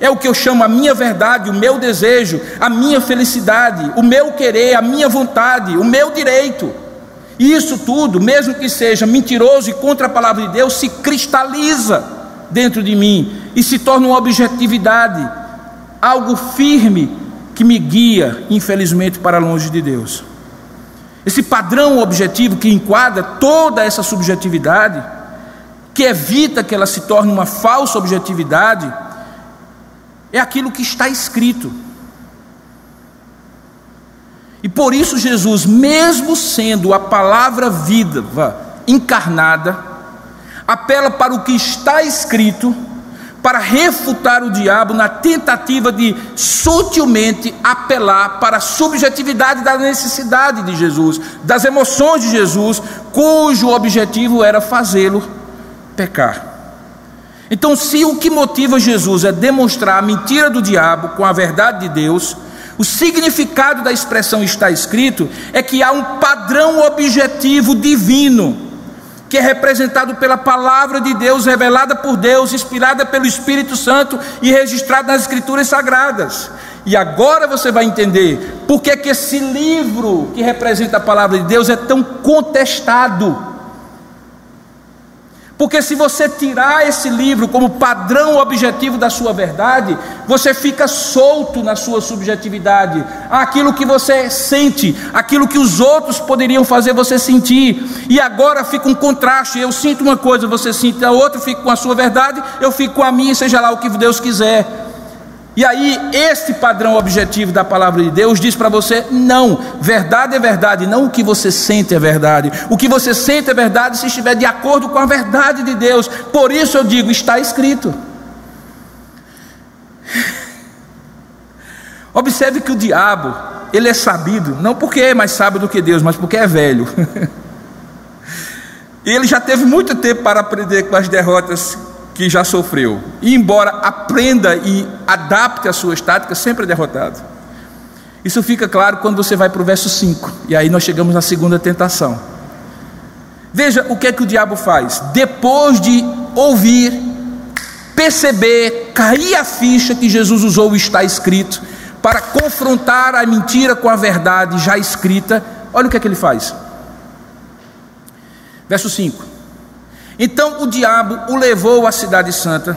É o que eu chamo a minha verdade, o meu desejo, a minha felicidade, o meu querer, a minha vontade, o meu direito. E isso tudo, mesmo que seja mentiroso e contra a palavra de Deus, se cristaliza dentro de mim e se torna uma objetividade, algo firme que me guia, infelizmente, para longe de Deus. Esse padrão objetivo que enquadra toda essa subjetividade, que evita que ela se torne uma falsa objetividade, é aquilo que está escrito. E por isso Jesus, mesmo sendo a palavra viva encarnada, apela para o que está escrito, para refutar o diabo na tentativa de sutilmente apelar para a subjetividade da necessidade de Jesus, das emoções de Jesus, cujo objetivo era fazê-lo pecar. Então, se o que motiva Jesus é demonstrar a mentira do diabo com a verdade de Deus, o significado da expressão está escrito é que há um padrão objetivo divino que é representado pela palavra de Deus, revelada por Deus, inspirada pelo Espírito Santo e registrada nas Escrituras Sagradas. E agora você vai entender por que, que esse livro que representa a palavra de Deus é tão contestado. Porque se você tirar esse livro como padrão objetivo da sua verdade, você fica solto na sua subjetividade, aquilo que você sente, aquilo que os outros poderiam fazer você sentir. E agora fica um contraste, eu sinto uma coisa, você sente a outra, fico com a sua verdade, eu fico com a minha, seja lá o que Deus quiser. E aí, este padrão objetivo da palavra de Deus diz para você: não, verdade é verdade, não o que você sente é verdade. O que você sente é verdade se estiver de acordo com a verdade de Deus. Por isso eu digo: está escrito. *sighs* Observe que o diabo, ele é sabido, não porque é mais sábio do que Deus, mas porque é velho. *laughs* ele já teve muito tempo para aprender com as derrotas que já sofreu. E embora aprenda e adapte as suas táticas, sempre é derrotado. Isso fica claro quando você vai para o verso 5. E aí nós chegamos na segunda tentação. Veja o que é que o diabo faz. Depois de ouvir, perceber, cair a ficha que Jesus usou o está escrito para confrontar a mentira com a verdade já escrita, olha o que é que ele faz. Verso 5. Então o diabo o levou à cidade santa,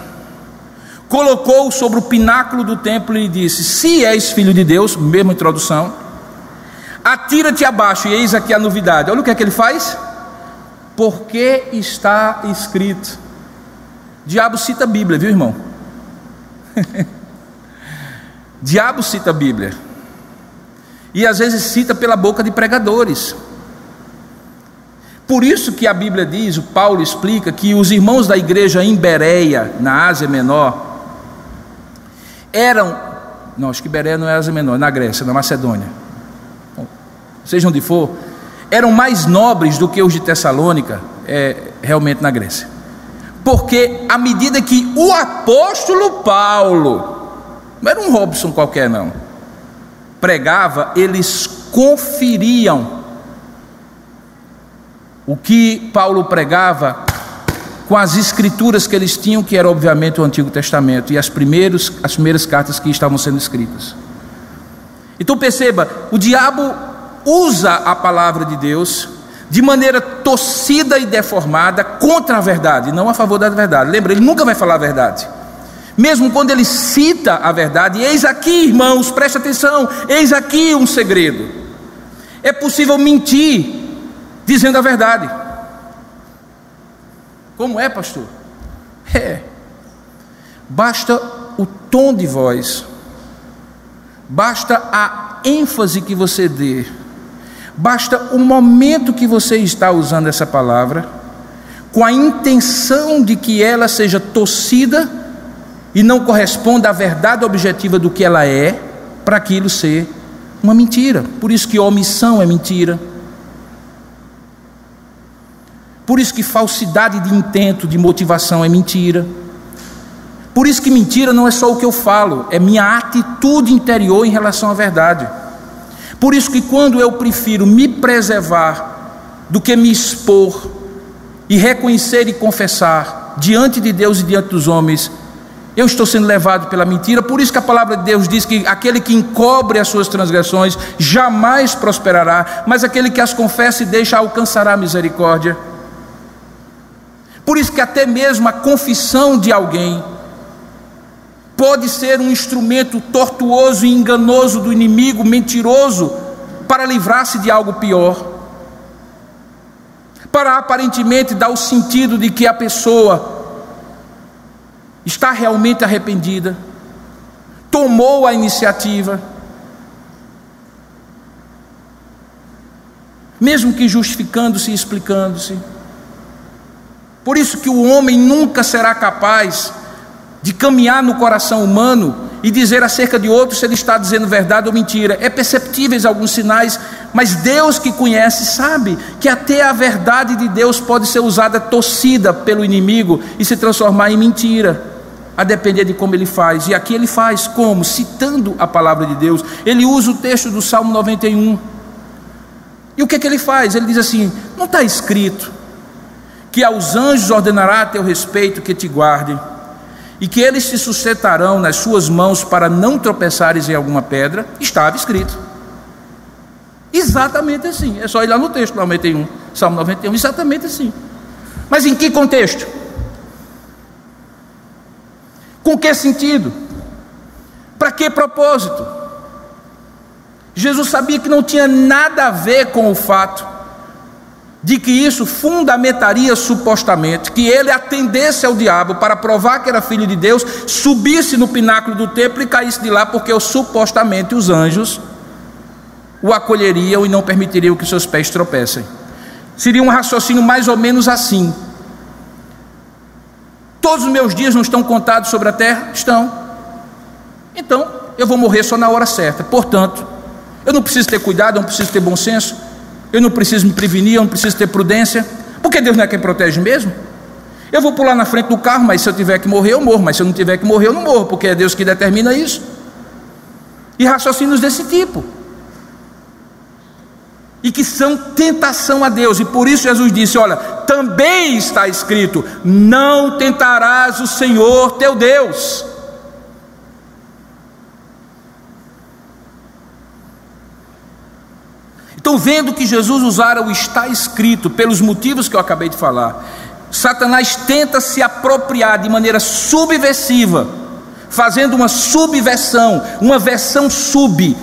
colocou-o sobre o pináculo do templo e disse: Se és filho de Deus, mesma introdução, atira-te abaixo, e eis aqui a novidade. Olha o que é que ele faz. Porque está escrito. Diabo cita a Bíblia, viu irmão? *laughs* Diabo cita a Bíblia. E às vezes cita pela boca de pregadores. Por isso que a Bíblia diz, o Paulo explica que os irmãos da igreja em Bereia, na Ásia Menor, eram, não, acho que Bereia não é Ásia Menor, é na Grécia, na Macedônia. seja onde for, eram mais nobres do que os de Tessalônica, é, realmente na Grécia. Porque à medida que o apóstolo Paulo, não era um Robson qualquer não, pregava, eles conferiam o que Paulo pregava com as escrituras que eles tinham, que era obviamente o Antigo Testamento e as primeiras, as primeiras cartas que estavam sendo escritas. Então perceba, o diabo usa a palavra de Deus de maneira torcida e deformada contra a verdade, não a favor da verdade. Lembra, ele nunca vai falar a verdade. Mesmo quando ele cita a verdade, eis aqui, irmãos, preste atenção, eis aqui um segredo. É possível mentir dizendo a verdade. Como é, pastor? É. Basta o tom de voz, basta a ênfase que você dê, basta o momento que você está usando essa palavra, com a intenção de que ela seja torcida e não corresponda à verdade objetiva do que ela é, para aquilo ser uma mentira. Por isso que omissão é mentira. Por isso que falsidade de intento, de motivação é mentira. Por isso que mentira não é só o que eu falo, é minha atitude interior em relação à verdade. Por isso que quando eu prefiro me preservar do que me expor e reconhecer e confessar diante de Deus e diante dos homens, eu estou sendo levado pela mentira. Por isso que a palavra de Deus diz que aquele que encobre as suas transgressões jamais prosperará, mas aquele que as confessa e deixa alcançará a misericórdia. Por isso que até mesmo a confissão de alguém pode ser um instrumento tortuoso e enganoso do inimigo, mentiroso, para livrar-se de algo pior. Para aparentemente dar o sentido de que a pessoa está realmente arrependida, tomou a iniciativa, mesmo que justificando-se e explicando-se. Por isso que o homem nunca será capaz de caminhar no coração humano e dizer acerca de outros se ele está dizendo verdade ou mentira. É perceptíveis alguns sinais, mas Deus que conhece sabe que até a verdade de Deus pode ser usada torcida pelo inimigo e se transformar em mentira, a depender de como ele faz. E aqui ele faz como? Citando a palavra de Deus. Ele usa o texto do Salmo 91. E o que, é que ele faz? Ele diz assim: não está escrito que aos anjos ordenará a teu respeito que te guardem e que eles se sustentarão nas suas mãos para não tropeçares em alguma pedra, estava escrito. Exatamente assim. É só ir lá no texto, 91, Salmo 91, exatamente assim. Mas em que contexto? Com que sentido? Para que propósito? Jesus sabia que não tinha nada a ver com o fato de que isso fundamentaria supostamente que ele atendesse ao diabo para provar que era filho de Deus, subisse no pináculo do templo e caísse de lá, porque supostamente os anjos o acolheriam e não permitiriam que seus pés tropecem. Seria um raciocínio mais ou menos assim. Todos os meus dias não estão contados sobre a terra? Estão. Então, eu vou morrer só na hora certa. Portanto, eu não preciso ter cuidado, eu não preciso ter bom senso, eu não preciso me prevenir, eu não preciso ter prudência, porque Deus não é quem protege mesmo. Eu vou pular na frente do carro, mas se eu tiver que morrer, eu morro, mas se eu não tiver que morrer, eu não morro, porque é Deus que determina isso. E raciocínios desse tipo. E que são tentação a Deus, e por isso Jesus disse: Olha, também está escrito: Não tentarás o Senhor teu Deus. Então, vendo que Jesus usara o está escrito pelos motivos que eu acabei de falar, Satanás tenta se apropriar de maneira subversiva, fazendo uma subversão, uma versão sub,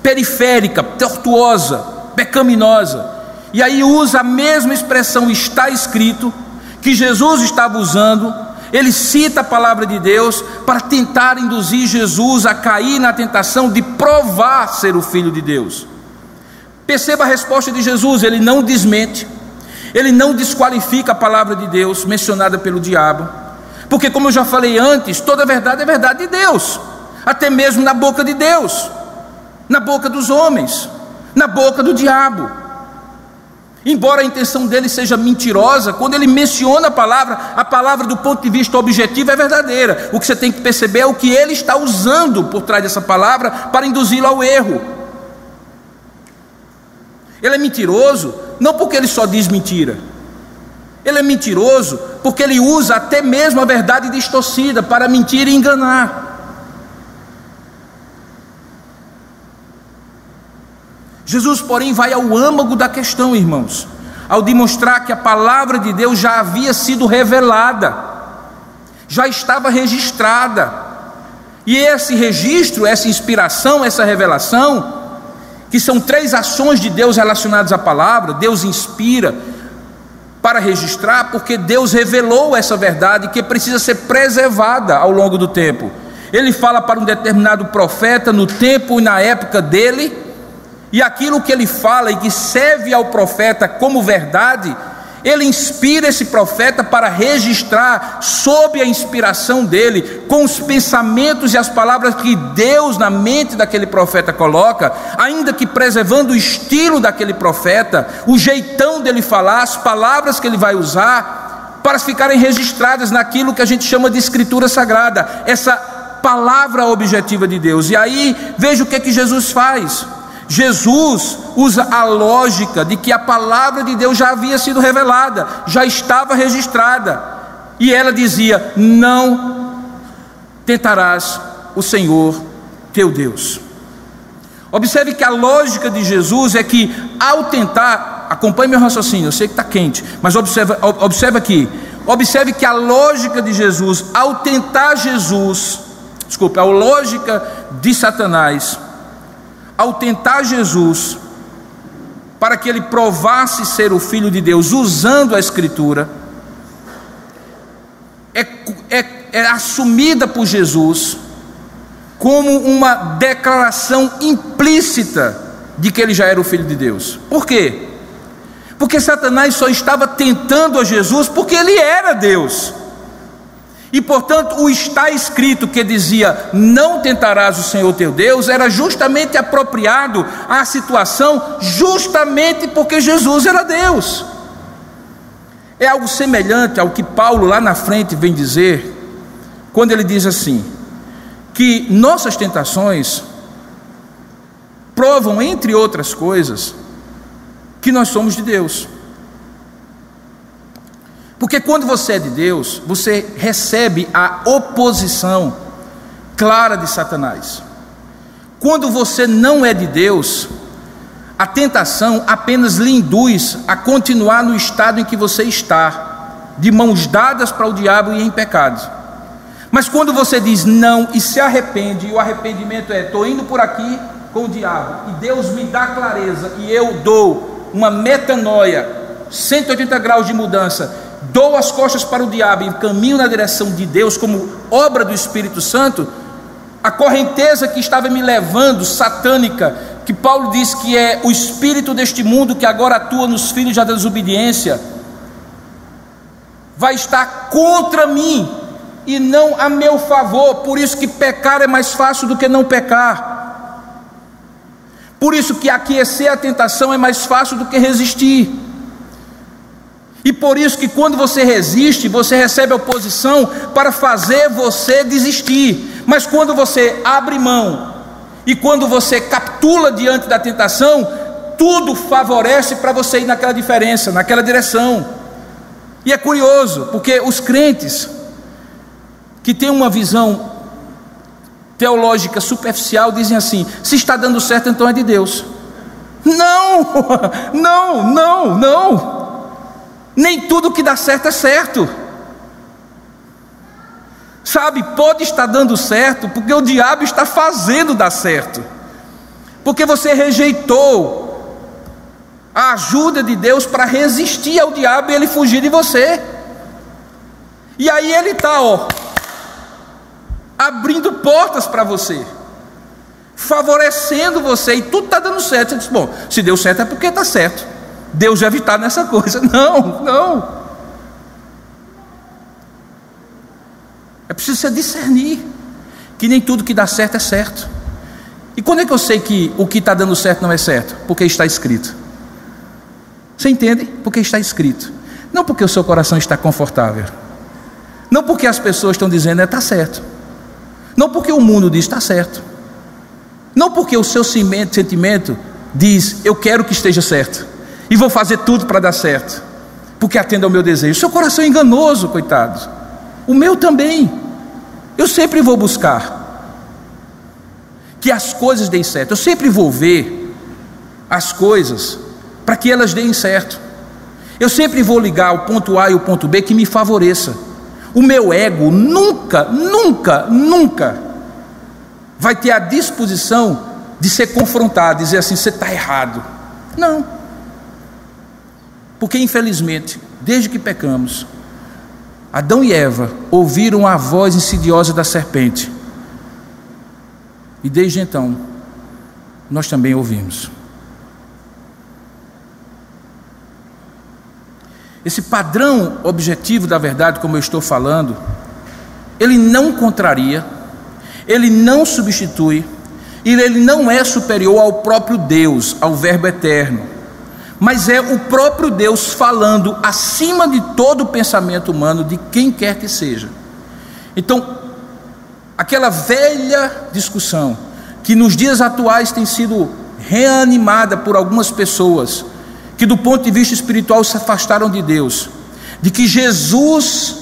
periférica, tortuosa, pecaminosa. E aí usa a mesma expressão está escrito que Jesus estava usando. Ele cita a palavra de Deus para tentar induzir Jesus a cair na tentação de provar ser o filho de Deus. Perceba a resposta de Jesus, ele não desmente, ele não desqualifica a palavra de Deus mencionada pelo diabo, porque, como eu já falei antes, toda verdade é verdade de Deus, até mesmo na boca de Deus, na boca dos homens, na boca do diabo. Embora a intenção dele seja mentirosa, quando ele menciona a palavra, a palavra do ponto de vista objetivo é verdadeira. O que você tem que perceber é o que ele está usando por trás dessa palavra para induzi-lo ao erro. Ele é mentiroso não porque ele só diz mentira. Ele é mentiroso porque ele usa até mesmo a verdade distorcida para mentir e enganar. Jesus, porém, vai ao âmago da questão, irmãos, ao demonstrar que a palavra de Deus já havia sido revelada, já estava registrada, e esse registro, essa inspiração, essa revelação, que são três ações de Deus relacionadas à palavra, Deus inspira para registrar, porque Deus revelou essa verdade que precisa ser preservada ao longo do tempo. Ele fala para um determinado profeta no tempo e na época dele, e aquilo que ele fala e que serve ao profeta como verdade, ele inspira esse profeta para registrar, sob a inspiração dele, com os pensamentos e as palavras que Deus na mente daquele profeta coloca, ainda que preservando o estilo daquele profeta, o jeitão dele falar, as palavras que ele vai usar, para ficarem registradas naquilo que a gente chama de escritura sagrada, essa palavra objetiva de Deus. E aí, veja o que é que Jesus faz. Jesus usa a lógica de que a palavra de Deus já havia sido revelada, já estava registrada, e ela dizia: Não tentarás o Senhor teu Deus. Observe que a lógica de Jesus é que, ao tentar, acompanhe meu raciocínio, eu sei que está quente, mas observe, observe aqui, observe que a lógica de Jesus, ao tentar Jesus, desculpa, a lógica de Satanás, ao tentar Jesus, para que ele provasse ser o Filho de Deus usando a Escritura, é, é, é assumida por Jesus como uma declaração implícita de que ele já era o Filho de Deus. Por quê? Porque Satanás só estava tentando a Jesus porque ele era Deus. E portanto, o está escrito que dizia: Não tentarás o Senhor teu Deus, era justamente apropriado à situação, justamente porque Jesus era Deus. É algo semelhante ao que Paulo lá na frente vem dizer, quando ele diz assim: que nossas tentações provam, entre outras coisas, que nós somos de Deus. Porque quando você é de Deus, você recebe a oposição clara de Satanás. Quando você não é de Deus, a tentação apenas lhe induz a continuar no estado em que você está, de mãos dadas para o diabo e em pecado. Mas quando você diz não e se arrepende, e o arrependimento é: estou indo por aqui com o diabo, e Deus me dá clareza, e eu dou uma metanoia, 180 graus de mudança, dou as costas para o diabo e caminho na direção de Deus como obra do Espírito Santo, a correnteza que estava me levando, satânica, que Paulo diz que é o espírito deste mundo que agora atua nos filhos da desobediência, vai estar contra mim e não a meu favor. Por isso que pecar é mais fácil do que não pecar. Por isso que aquecer a tentação é mais fácil do que resistir. E por isso que quando você resiste, você recebe oposição para fazer você desistir. Mas quando você abre mão e quando você capitula diante da tentação, tudo favorece para você ir naquela diferença, naquela direção. E é curioso, porque os crentes que têm uma visão teológica superficial dizem assim: se está dando certo, então é de Deus. Não, *laughs* não, não, não. Nem tudo que dá certo é certo. Sabe, pode estar dando certo porque o diabo está fazendo dar certo. Porque você rejeitou a ajuda de Deus para resistir ao diabo e ele fugir de você. E aí ele está, ó, abrindo portas para você, favorecendo você, e tudo está dando certo. Você diz, bom, se deu certo é porque está certo. Deus deve estar nessa coisa. *laughs* Não, não. É preciso você discernir que nem tudo que dá certo é certo. E quando é que eu sei que o que está dando certo não é certo? Porque está escrito. Você entende? Porque está escrito. Não porque o seu coração está confortável. Não porque as pessoas estão dizendo está é, certo. Não porque o mundo diz está certo. Não porque o seu sentimento diz eu quero que esteja certo e vou fazer tudo para dar certo, porque atenda ao meu desejo. Seu coração é enganoso, coitados. O meu também. Eu sempre vou buscar que as coisas deem certo. Eu sempre vou ver as coisas para que elas deem certo. Eu sempre vou ligar o ponto A e o ponto B que me favoreça. O meu ego nunca, nunca, nunca vai ter a disposição de ser confrontado, dizer assim: você está errado. Não. Porque, infelizmente, desde que pecamos, Adão e Eva ouviram a voz insidiosa da serpente. E desde então, nós também ouvimos. Esse padrão objetivo da verdade, como eu estou falando, ele não contraria, ele não substitui, e ele não é superior ao próprio Deus, ao Verbo eterno mas é o próprio Deus falando acima de todo o pensamento humano, de quem quer que seja. Então, aquela velha discussão, que nos dias atuais tem sido reanimada por algumas pessoas, que do ponto de vista espiritual se afastaram de Deus, de que Jesus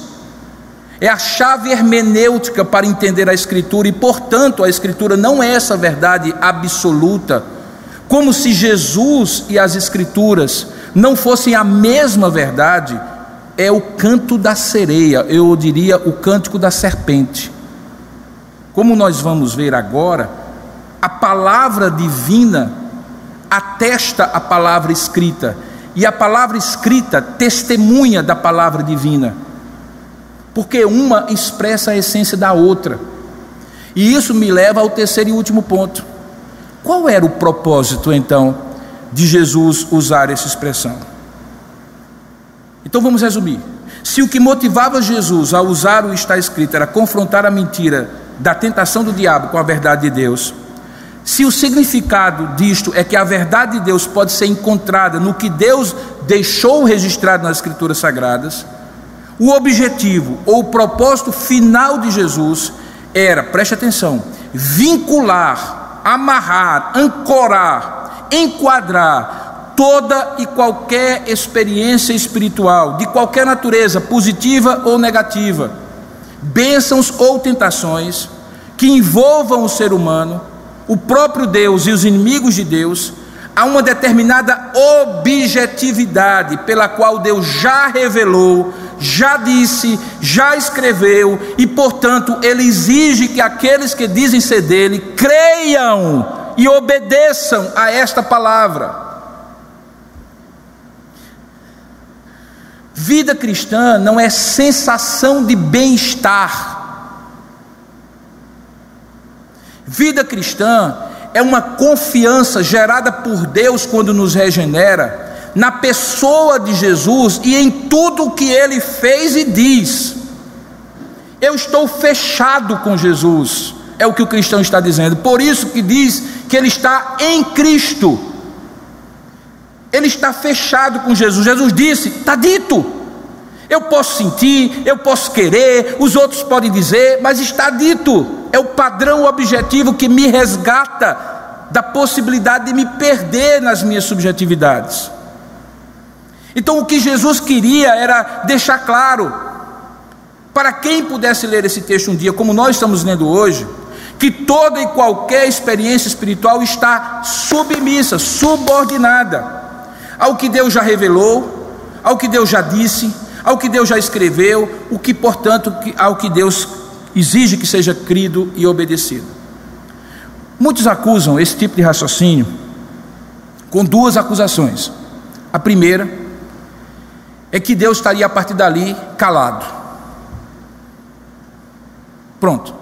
é a chave hermenêutica para entender a Escritura, e portanto a Escritura não é essa verdade absoluta como se Jesus e as Escrituras não fossem a mesma verdade, é o canto da sereia, eu diria o cântico da serpente. Como nós vamos ver agora, a palavra divina atesta a palavra escrita, e a palavra escrita testemunha da palavra divina, porque uma expressa a essência da outra. E isso me leva ao terceiro e último ponto. Qual era o propósito então de Jesus usar essa expressão? Então vamos resumir. Se o que motivava Jesus a usar o está escrito era confrontar a mentira da tentação do diabo com a verdade de Deus, se o significado disto é que a verdade de Deus pode ser encontrada no que Deus deixou registrado nas Escrituras Sagradas, o objetivo ou o propósito final de Jesus era, preste atenção, vincular, amarrar, ancorar, enquadrar toda e qualquer experiência espiritual, de qualquer natureza, positiva ou negativa, bênçãos ou tentações, que envolvam o ser humano o próprio Deus e os inimigos de Deus, há uma determinada objetividade pela qual Deus já revelou, já disse, já escreveu, e portanto ele exige que aqueles que dizem ser dele creiam e obedeçam a esta palavra. Vida cristã não é sensação de bem-estar Vida cristã é uma confiança gerada por Deus quando nos regenera na pessoa de Jesus e em tudo o que ele fez e diz. Eu estou fechado com Jesus, é o que o cristão está dizendo. Por isso que diz que ele está em Cristo. Ele está fechado com Jesus. Jesus disse: está dito. Eu posso sentir, eu posso querer, os outros podem dizer, mas está dito é o padrão objetivo que me resgata da possibilidade de me perder nas minhas subjetividades. Então, o que Jesus queria era deixar claro, para quem pudesse ler esse texto um dia, como nós estamos lendo hoje, que toda e qualquer experiência espiritual está submissa, subordinada ao que Deus já revelou, ao que Deus já disse, ao que Deus já escreveu, o que, portanto, ao que Deus exige que seja crido e obedecido. Muitos acusam esse tipo de raciocínio com duas acusações. A primeira é que Deus estaria a partir dali calado. Pronto.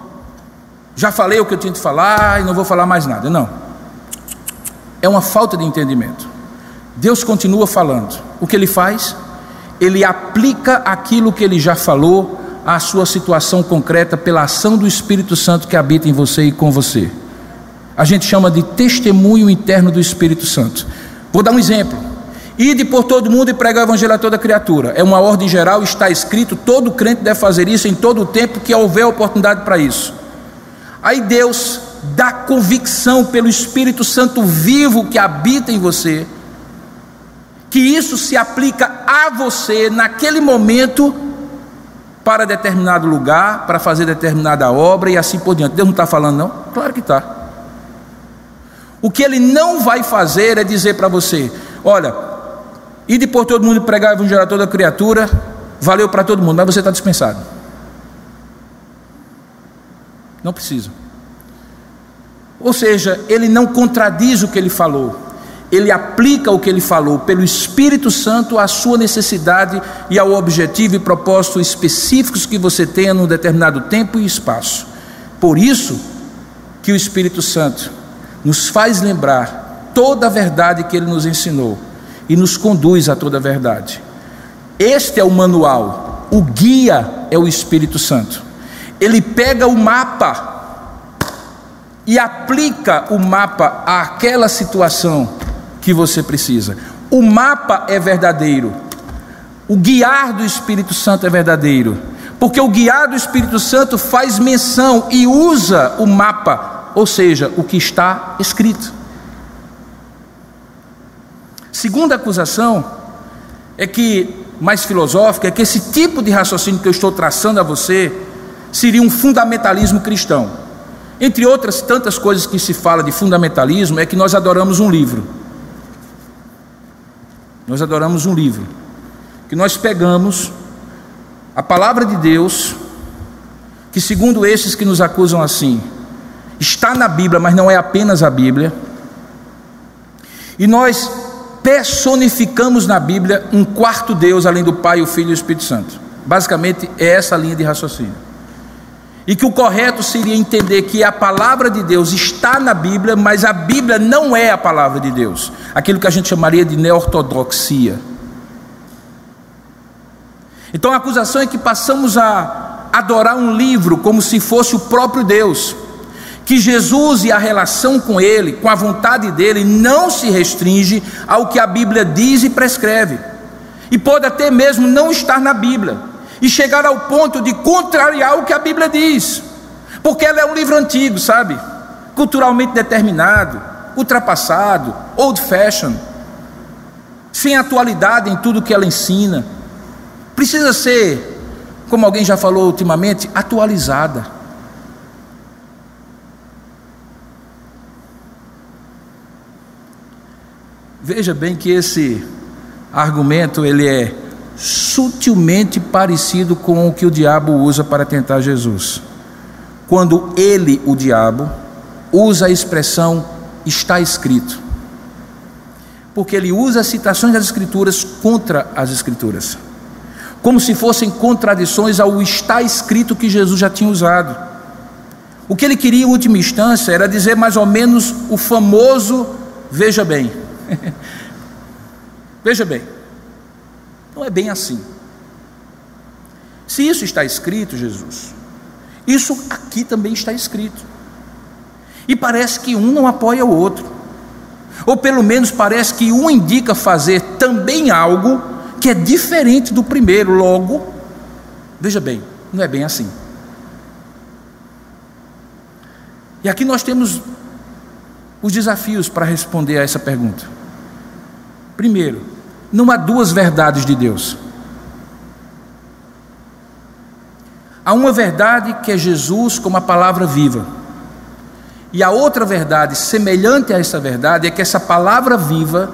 Já falei o que eu tinha de falar e não vou falar mais nada. Não. É uma falta de entendimento. Deus continua falando. O que ele faz? Ele aplica aquilo que ele já falou a sua situação concreta pela ação do Espírito Santo que habita em você e com você. A gente chama de testemunho interno do Espírito Santo. Vou dar um exemplo. Ide por todo mundo e pregar o evangelho a toda criatura. É uma ordem geral, está escrito, todo crente deve fazer isso em todo o tempo que houver oportunidade para isso. Aí Deus dá convicção pelo Espírito Santo vivo que habita em você, que isso se aplica a você naquele momento para determinado lugar, para fazer determinada obra e assim por diante. Deus não está falando, não? Claro que está. O que ele não vai fazer é dizer para você: olha, ide por todo mundo e pregar o evangelho a toda criatura, valeu para todo mundo, mas você está dispensado. Não precisa. Ou seja, ele não contradiz o que ele falou ele aplica o que ele falou pelo Espírito Santo à sua necessidade e ao objetivo e propósito específicos que você tenha num determinado tempo e espaço. Por isso que o Espírito Santo nos faz lembrar toda a verdade que ele nos ensinou e nos conduz a toda a verdade. Este é o manual, o guia é o Espírito Santo. Ele pega o mapa e aplica o mapa àquela situação que você precisa. O mapa é verdadeiro. O guiar do Espírito Santo é verdadeiro. Porque o guiar do Espírito Santo faz menção e usa o mapa, ou seja, o que está escrito. Segunda acusação é que, mais filosófica, é que esse tipo de raciocínio que eu estou traçando a você seria um fundamentalismo cristão. Entre outras tantas coisas que se fala de fundamentalismo, é que nós adoramos um livro. Nós adoramos um livro que nós pegamos a palavra de Deus, que segundo esses que nos acusam assim, está na Bíblia, mas não é apenas a Bíblia, e nós personificamos na Bíblia um quarto Deus além do Pai, o Filho e o Espírito Santo. Basicamente é essa linha de raciocínio. E que o correto seria entender que a palavra de Deus está na Bíblia, mas a Bíblia não é a palavra de Deus. Aquilo que a gente chamaria de neortodoxia. Então a acusação é que passamos a adorar um livro como se fosse o próprio Deus, que Jesus e a relação com Ele, com a vontade dele, não se restringe ao que a Bíblia diz e prescreve, e pode até mesmo não estar na Bíblia, e chegar ao ponto de contrariar o que a Bíblia diz, porque ela é um livro antigo, sabe? Culturalmente determinado, ultrapassado, old fashion, sem atualidade em tudo que ela ensina. Precisa ser, como alguém já falou ultimamente, atualizada. Veja bem que esse argumento ele é sutilmente parecido com o que o diabo usa para tentar Jesus. Quando ele, o diabo, usa a expressão está escrito. Porque ele usa citações das escrituras contra as escrituras. Como se fossem contradições ao está escrito que Jesus já tinha usado. O que ele queria em última instância era dizer mais ou menos o famoso veja bem. *laughs* veja bem. Não é bem assim. Se isso está escrito, Jesus, isso aqui também está escrito. E parece que um não apoia o outro. Ou pelo menos parece que um indica fazer também algo que é diferente do primeiro. Logo, veja bem, não é bem assim. E aqui nós temos os desafios para responder a essa pergunta. Primeiro, não há duas verdades de Deus. Há uma verdade que é Jesus como a palavra viva. E a outra verdade, semelhante a essa verdade, é que essa palavra viva,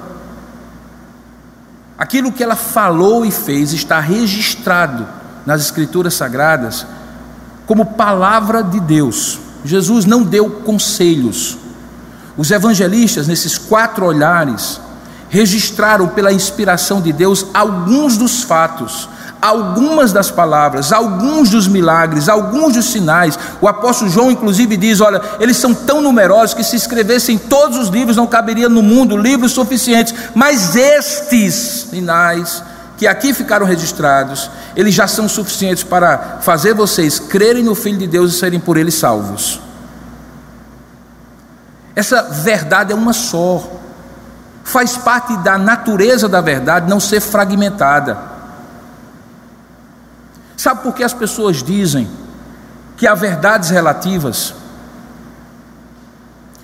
aquilo que ela falou e fez, está registrado nas Escrituras Sagradas como palavra de Deus. Jesus não deu conselhos. Os evangelistas, nesses quatro olhares, registraram pela inspiração de Deus alguns dos fatos, algumas das palavras, alguns dos milagres, alguns dos sinais. O apóstolo João, inclusive, diz: Olha, eles são tão numerosos que se escrevessem todos os livros não caberia no mundo livros suficientes, mas estes sinais que aqui ficaram registrados, eles já são suficientes para fazer vocês crerem no Filho de Deus e serem por ele salvos. Essa verdade é uma só. Faz parte da natureza da verdade não ser fragmentada. Sabe por que as pessoas dizem que há verdades relativas?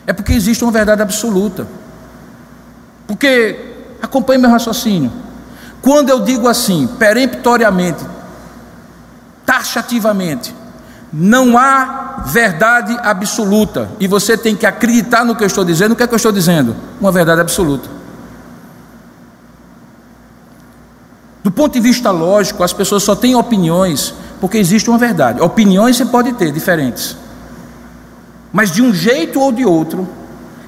É porque existe uma verdade absoluta. Porque, acompanhe meu raciocínio. Quando eu digo assim, peremptoriamente, taxativamente, não há verdade absoluta, e você tem que acreditar no que eu estou dizendo, o que é que eu estou dizendo? Uma verdade absoluta. Do ponto de vista lógico, as pessoas só têm opiniões porque existe uma verdade. Opiniões você pode ter diferentes, mas de um jeito ou de outro,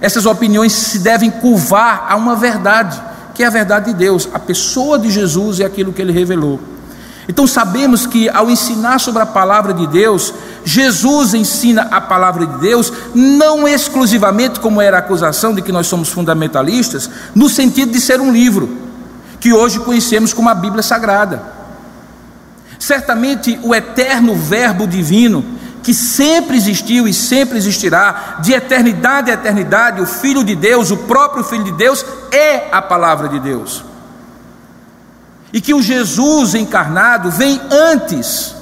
essas opiniões se devem curvar a uma verdade, que é a verdade de Deus, a pessoa de Jesus e aquilo que ele revelou. Então sabemos que ao ensinar sobre a palavra de Deus, Jesus ensina a palavra de Deus não exclusivamente como era a acusação de que nós somos fundamentalistas, no sentido de ser um livro, que hoje conhecemos como a Bíblia Sagrada. Certamente o eterno Verbo divino, que sempre existiu e sempre existirá, de eternidade a eternidade, o Filho de Deus, o próprio Filho de Deus, é a palavra de Deus e que o Jesus encarnado vem antes,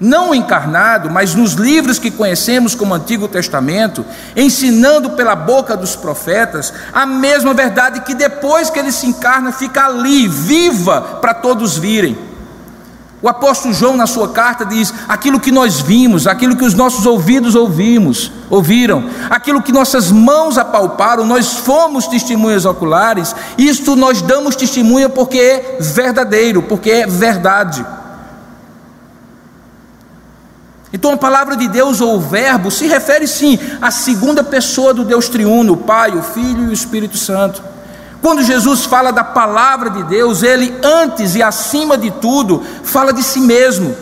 não encarnado, mas nos livros que conhecemos como Antigo Testamento, ensinando pela boca dos profetas a mesma verdade que depois que ele se encarna fica ali, viva para todos virem. O apóstolo João, na sua carta, diz: aquilo que nós vimos, aquilo que os nossos ouvidos ouvimos, ouviram, aquilo que nossas mãos apalparam, nós fomos testemunhas oculares, isto nós damos testemunha porque é verdadeiro, porque é verdade. Então a palavra de Deus ou o Verbo se refere sim à segunda pessoa do Deus triuno, o Pai, o Filho e o Espírito Santo. Quando Jesus fala da palavra de Deus, ele antes e acima de tudo fala de si mesmo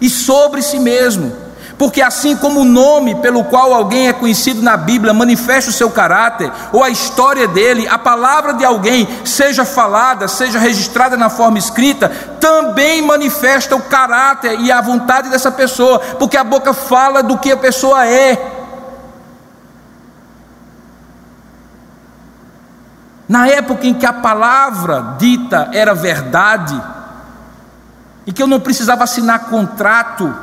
e sobre si mesmo. Porque assim como o nome pelo qual alguém é conhecido na Bíblia manifesta o seu caráter, ou a história dele, a palavra de alguém, seja falada, seja registrada na forma escrita, também manifesta o caráter e a vontade dessa pessoa, porque a boca fala do que a pessoa é. Na época em que a palavra dita era verdade, e que eu não precisava assinar contrato,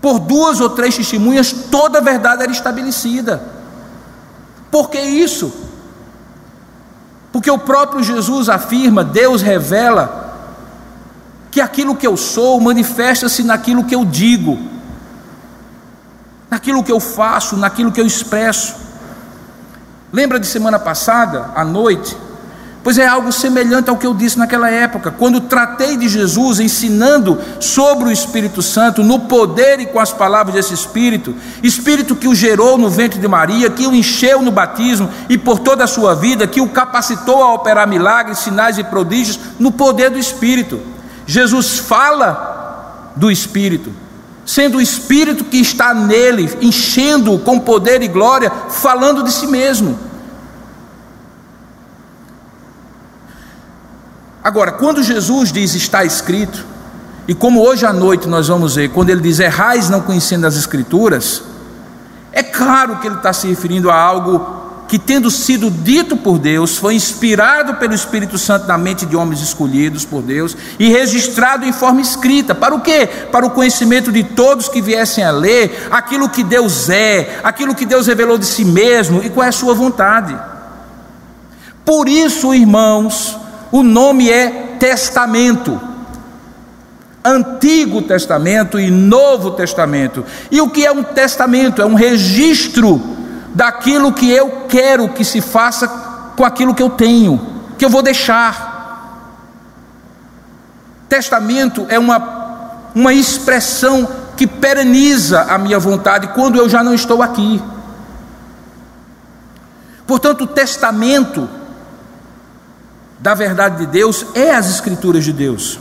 por duas ou três testemunhas, toda a verdade era estabelecida. Por que isso? Porque o próprio Jesus afirma, Deus revela, que aquilo que eu sou manifesta-se naquilo que eu digo, naquilo que eu faço, naquilo que eu expresso. Lembra de semana passada, à noite, Pois é algo semelhante ao que eu disse naquela época, quando tratei de Jesus ensinando sobre o Espírito Santo, no poder e com as palavras desse Espírito, Espírito que o gerou no ventre de Maria, que o encheu no batismo e por toda a sua vida, que o capacitou a operar milagres, sinais e prodígios no poder do Espírito. Jesus fala do Espírito, sendo o Espírito que está nele, enchendo-o com poder e glória, falando de si mesmo. Agora, quando Jesus diz está escrito, e como hoje à noite nós vamos ver, quando ele diz errais não conhecendo as Escrituras, é claro que ele está se referindo a algo que, tendo sido dito por Deus, foi inspirado pelo Espírito Santo na mente de homens escolhidos por Deus e registrado em forma escrita. Para o quê? Para o conhecimento de todos que viessem a ler aquilo que Deus é, aquilo que Deus revelou de si mesmo e qual é a sua vontade. Por isso, irmãos, o nome é Testamento. Antigo Testamento e Novo Testamento. E o que é um testamento? É um registro daquilo que eu quero que se faça com aquilo que eu tenho, que eu vou deixar. Testamento é uma, uma expressão que pereniza a minha vontade quando eu já não estou aqui. Portanto, o testamento da verdade de Deus é as Escrituras de Deus.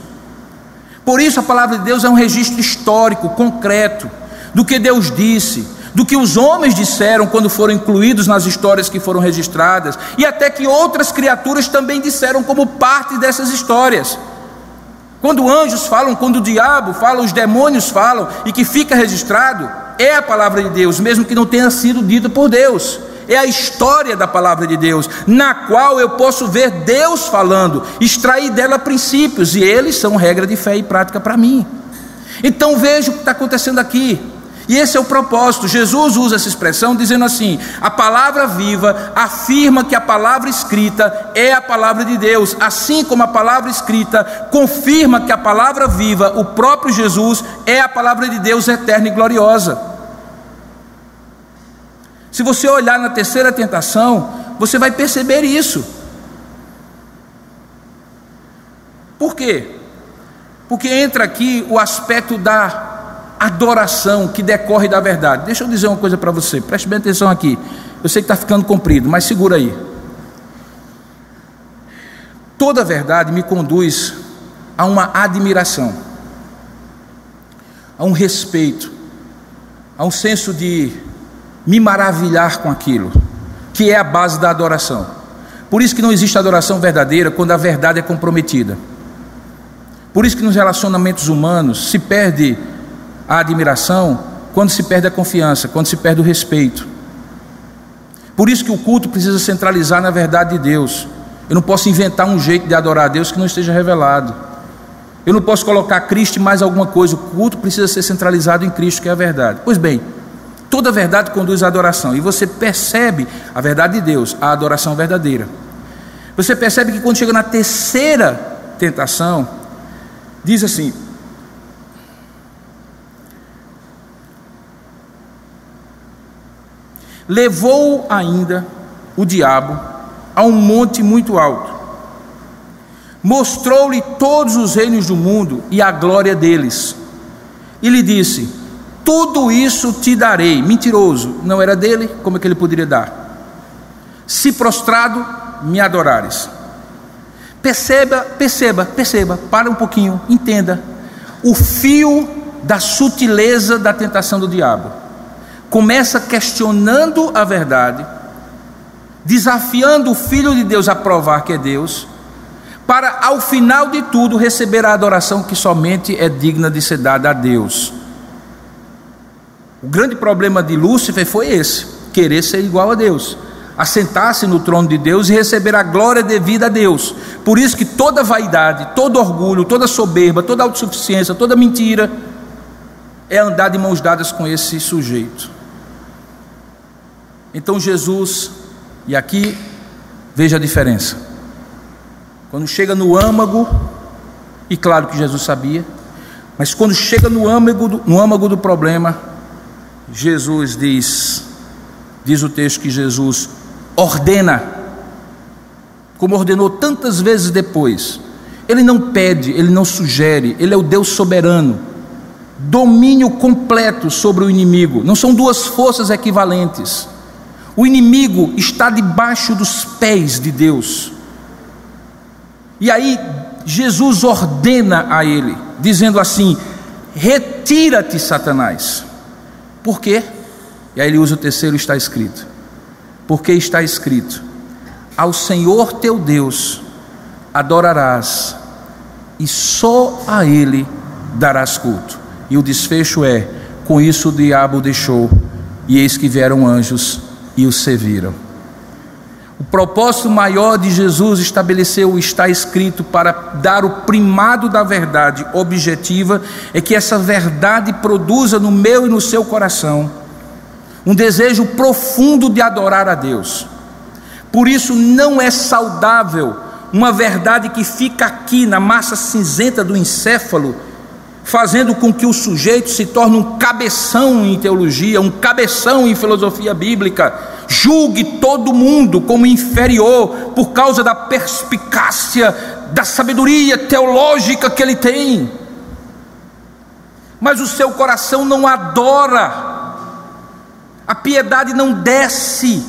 Por isso, a palavra de Deus é um registro histórico, concreto, do que Deus disse, do que os homens disseram quando foram incluídos nas histórias que foram registradas, e até que outras criaturas também disseram como parte dessas histórias. Quando anjos falam, quando o diabo fala, os demônios falam, e que fica registrado, é a palavra de Deus, mesmo que não tenha sido dita por Deus é a história da palavra de Deus, na qual eu posso ver Deus falando, extrair dela princípios, e eles são regra de fé e prática para mim. Então veja o que está acontecendo aqui. E esse é o propósito. Jesus usa essa expressão dizendo assim: a palavra viva afirma que a palavra escrita é a palavra de Deus, assim como a palavra escrita confirma que a palavra viva, o próprio Jesus, é a palavra de Deus eterna e gloriosa. Se você olhar na terceira tentação, você vai perceber isso. Por quê? Porque entra aqui o aspecto da adoração que decorre da verdade. Deixa eu dizer uma coisa para você, preste bem atenção aqui. Eu sei que está ficando comprido, mas segura aí. Toda verdade me conduz a uma admiração, a um respeito, a um senso de me maravilhar com aquilo, que é a base da adoração. Por isso que não existe adoração verdadeira quando a verdade é comprometida. Por isso que nos relacionamentos humanos se perde a admiração quando se perde a confiança, quando se perde o respeito. Por isso que o culto precisa centralizar na verdade de Deus. Eu não posso inventar um jeito de adorar a Deus que não esteja revelado. Eu não posso colocar Cristo mais alguma coisa. O culto precisa ser centralizado em Cristo, que é a verdade. Pois bem, Toda verdade conduz à adoração. E você percebe a verdade de Deus, a adoração verdadeira. Você percebe que quando chega na terceira tentação, diz assim: Levou ainda o diabo a um monte muito alto, mostrou-lhe todos os reinos do mundo e a glória deles, e lhe disse: tudo isso te darei. Mentiroso, não era dele, como é que ele poderia dar? Se prostrado, me adorares. Perceba, perceba, perceba, para um pouquinho, entenda. O fio da sutileza da tentação do diabo. Começa questionando a verdade, desafiando o Filho de Deus a provar que é Deus, para ao final de tudo receber a adoração que somente é digna de ser dada a Deus. O grande problema de Lúcifer foi esse: querer ser igual a Deus, assentar-se no trono de Deus e receber a glória devida a Deus. Por isso que toda vaidade, todo orgulho, toda soberba, toda autossuficiência, toda mentira é andar de mãos dadas com esse sujeito. Então Jesus, e aqui veja a diferença. Quando chega no âmago, e claro que Jesus sabia, mas quando chega no âmago do, no âmago do problema, Jesus diz, diz o texto que Jesus ordena, como ordenou tantas vezes depois. Ele não pede, ele não sugere, ele é o Deus soberano. Domínio completo sobre o inimigo, não são duas forças equivalentes. O inimigo está debaixo dos pés de Deus. E aí Jesus ordena a ele, dizendo assim: Retira-te, Satanás. Por quê? E aí ele usa o terceiro, está escrito. Porque está escrito: Ao Senhor teu Deus adorarás, e só a Ele darás culto. E o desfecho é: com isso o diabo deixou, e eis que vieram anjos e o serviram. O propósito maior de Jesus estabeleceu o está escrito para dar o primado da verdade objetiva, é que essa verdade produza no meu e no seu coração um desejo profundo de adorar a Deus. Por isso não é saudável uma verdade que fica aqui na massa cinzenta do encéfalo, fazendo com que o sujeito se torne um cabeção em teologia, um cabeção em filosofia bíblica, julgue todo mundo como inferior por causa da perspicácia, da sabedoria teológica que ele tem. Mas o seu coração não adora, a piedade não desce,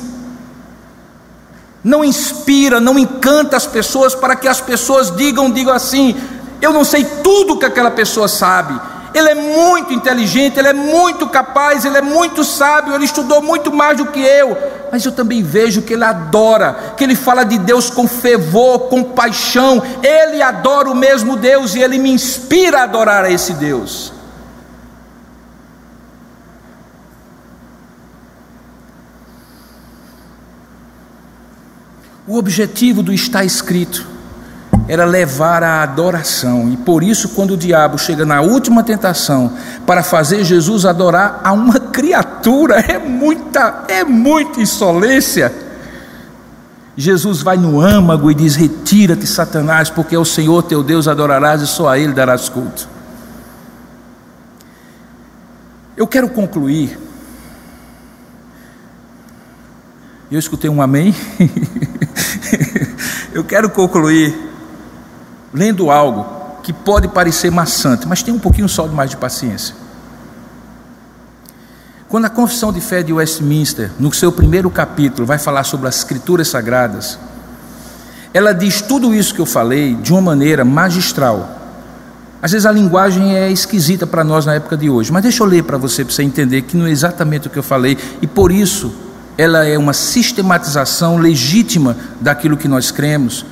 não inspira, não encanta as pessoas para que as pessoas digam, digam assim: eu não sei tudo que aquela pessoa sabe. Ele é muito inteligente, ele é muito capaz, ele é muito sábio, ele estudou muito mais do que eu. Mas eu também vejo que ele adora, que ele fala de Deus com fervor, com paixão. Ele adora o mesmo Deus e ele me inspira a adorar a esse Deus. O objetivo do está escrito era levar à adoração. E por isso, quando o diabo chega na última tentação para fazer Jesus adorar a uma *laughs* criatura, é muita, é muita insolência. Jesus vai no âmago e diz: Retira-te, Satanás, porque é o Senhor teu Deus adorarás e só a Ele darás culto. Eu quero concluir. Eu escutei um amém. *laughs* Eu quero concluir lendo algo que pode parecer maçante, mas tem um pouquinho só de mais de paciência. Quando a Confissão de Fé de Westminster, no seu primeiro capítulo, vai falar sobre as Escrituras Sagradas, ela diz tudo isso que eu falei de uma maneira magistral. Às vezes a linguagem é esquisita para nós na época de hoje, mas deixa eu ler para você, para você entender que não é exatamente o que eu falei, e por isso ela é uma sistematização legítima daquilo que nós cremos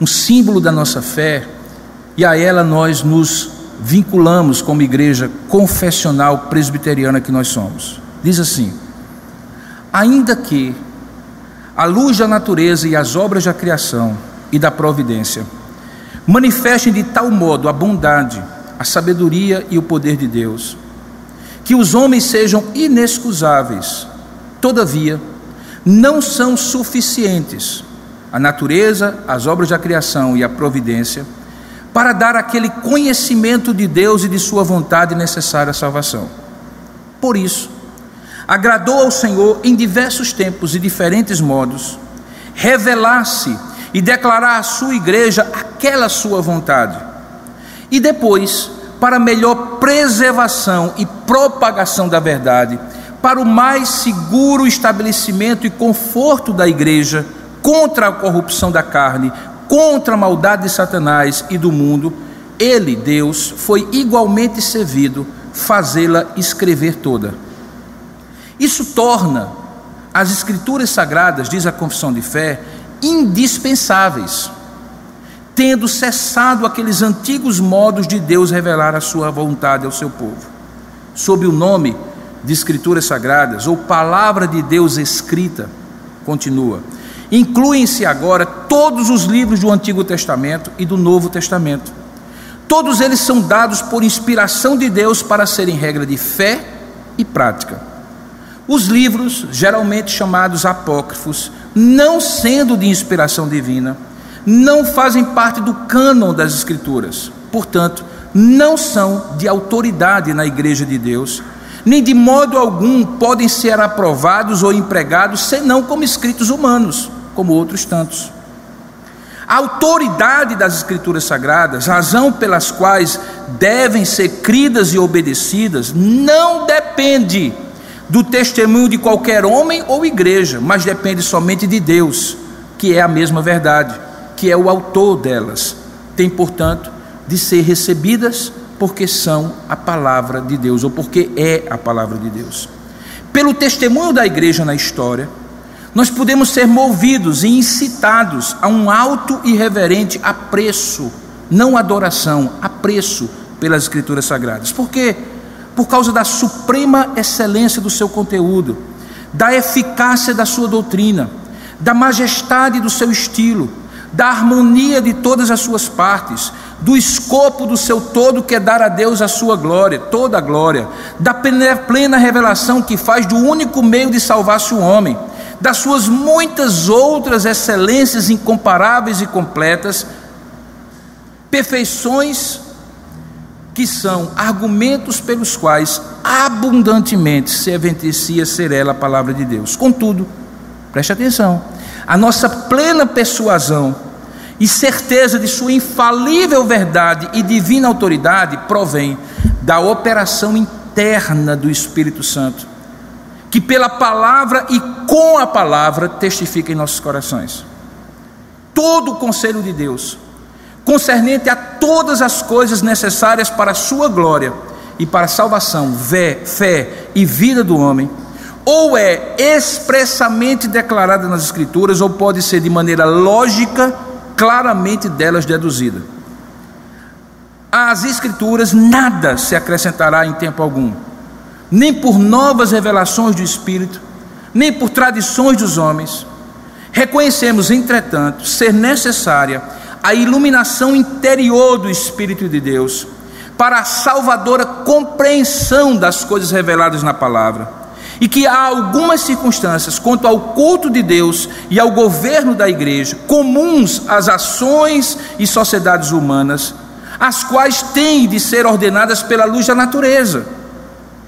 um símbolo da nossa fé, e a ela nós nos vinculamos como igreja confessional presbiteriana que nós somos. Diz assim: ainda que a luz da natureza e as obras da criação e da providência manifestem de tal modo a bondade, a sabedoria e o poder de Deus, que os homens sejam inexcusáveis, todavia, não são suficientes a natureza, as obras da criação e a providência, para dar aquele conhecimento de Deus e de Sua vontade necessária à salvação. Por isso, agradou ao Senhor em diversos tempos e diferentes modos revelar-se e declarar à sua igreja aquela sua vontade. E depois, para melhor preservação e propagação da verdade, para o mais seguro estabelecimento e conforto da igreja, contra a corrupção da carne, contra a maldade de Satanás e do mundo, ele, Deus, foi igualmente servido, fazê-la escrever toda. Isso torna as Escrituras Sagradas, diz a confissão de fé, indispensáveis, tendo cessado aqueles antigos modos de Deus revelar a sua vontade ao seu povo. Sob o nome de Escrituras Sagradas, ou Palavra de Deus escrita, continua, incluem-se agora todos os livros do Antigo Testamento e do Novo Testamento. Todos eles são dados por inspiração de Deus para serem regra de fé e prática. Os livros, geralmente chamados apócrifos, não sendo de inspiração divina, não fazem parte do cânon das Escrituras, portanto, não são de autoridade na Igreja de Deus, nem de modo algum podem ser aprovados ou empregados senão como escritos humanos, como outros tantos. A autoridade das Escrituras Sagradas, razão pelas quais devem ser cridas e obedecidas, não depende do testemunho de qualquer homem ou igreja, mas depende somente de Deus, que é a mesma verdade, que é o autor delas. Tem, portanto, de ser recebidas porque são a palavra de Deus, ou porque é a palavra de Deus. Pelo testemunho da igreja na história, nós podemos ser movidos e incitados a um alto e reverente apreço, não adoração, apreço pelas Escrituras Sagradas. Por quê? Por causa da suprema excelência do seu conteúdo, da eficácia da sua doutrina, da majestade do seu estilo, da harmonia de todas as suas partes, do escopo do seu todo que é dar a Deus a sua glória, toda a glória, da plena revelação que faz do único meio de salvar-se o homem das suas muitas outras excelências incomparáveis e completas, perfeições que são argumentos pelos quais abundantemente se evidencia ser ela a palavra de Deus. Contudo, preste atenção, a nossa plena persuasão e certeza de sua infalível verdade e divina autoridade provém da operação interna do Espírito Santo que pela palavra e com a palavra testifica em nossos corações. Todo o conselho de Deus, concernente a todas as coisas necessárias para a sua glória e para a salvação, fé, fé e vida do homem, ou é expressamente declarada nas Escrituras, ou pode ser de maneira lógica, claramente delas deduzida. Às Escrituras nada se acrescentará em tempo algum nem por novas revelações do Espírito, nem por tradições dos homens. Reconhecemos, entretanto, ser necessária a iluminação interior do Espírito de Deus para a salvadora compreensão das coisas reveladas na palavra. E que há algumas circunstâncias quanto ao culto de Deus e ao governo da igreja, comuns às ações e sociedades humanas, as quais têm de ser ordenadas pela luz da natureza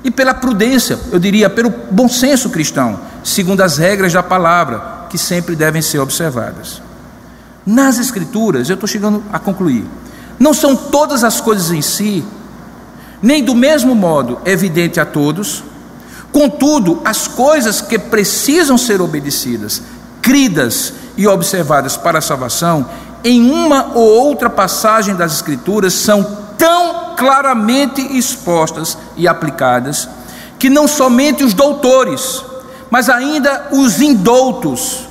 e pela prudência, eu diria, pelo bom senso cristão, segundo as regras da palavra, que sempre devem ser observadas. Nas Escrituras, eu estou chegando a concluir, não são todas as coisas em si, nem do mesmo modo evidente a todos, contudo, as coisas que precisam ser obedecidas, cridas e observadas para a salvação, em uma ou outra passagem das Escrituras, são tão claramente expostas e aplicadas, que não somente os doutores, mas ainda os indoutos,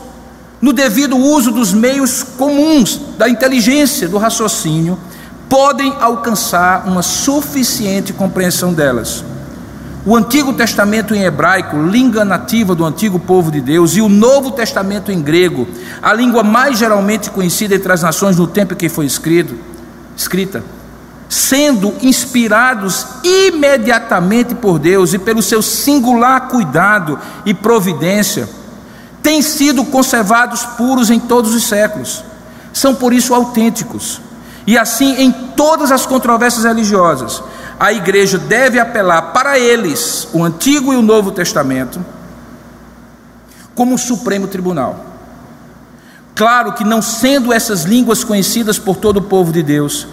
no devido uso dos meios comuns da inteligência, do raciocínio, podem alcançar uma suficiente compreensão delas. O Antigo Testamento em hebraico, língua nativa do antigo povo de Deus, e o Novo Testamento em grego, a língua mais geralmente conhecida entre as nações no tempo em que foi escrito, escrita, sendo inspirados imediatamente por Deus e pelo seu singular cuidado e providência, têm sido conservados puros em todos os séculos. São por isso autênticos. E assim, em todas as controvérsias religiosas, a igreja deve apelar para eles, o Antigo e o Novo Testamento, como um supremo tribunal. Claro que não sendo essas línguas conhecidas por todo o povo de Deus,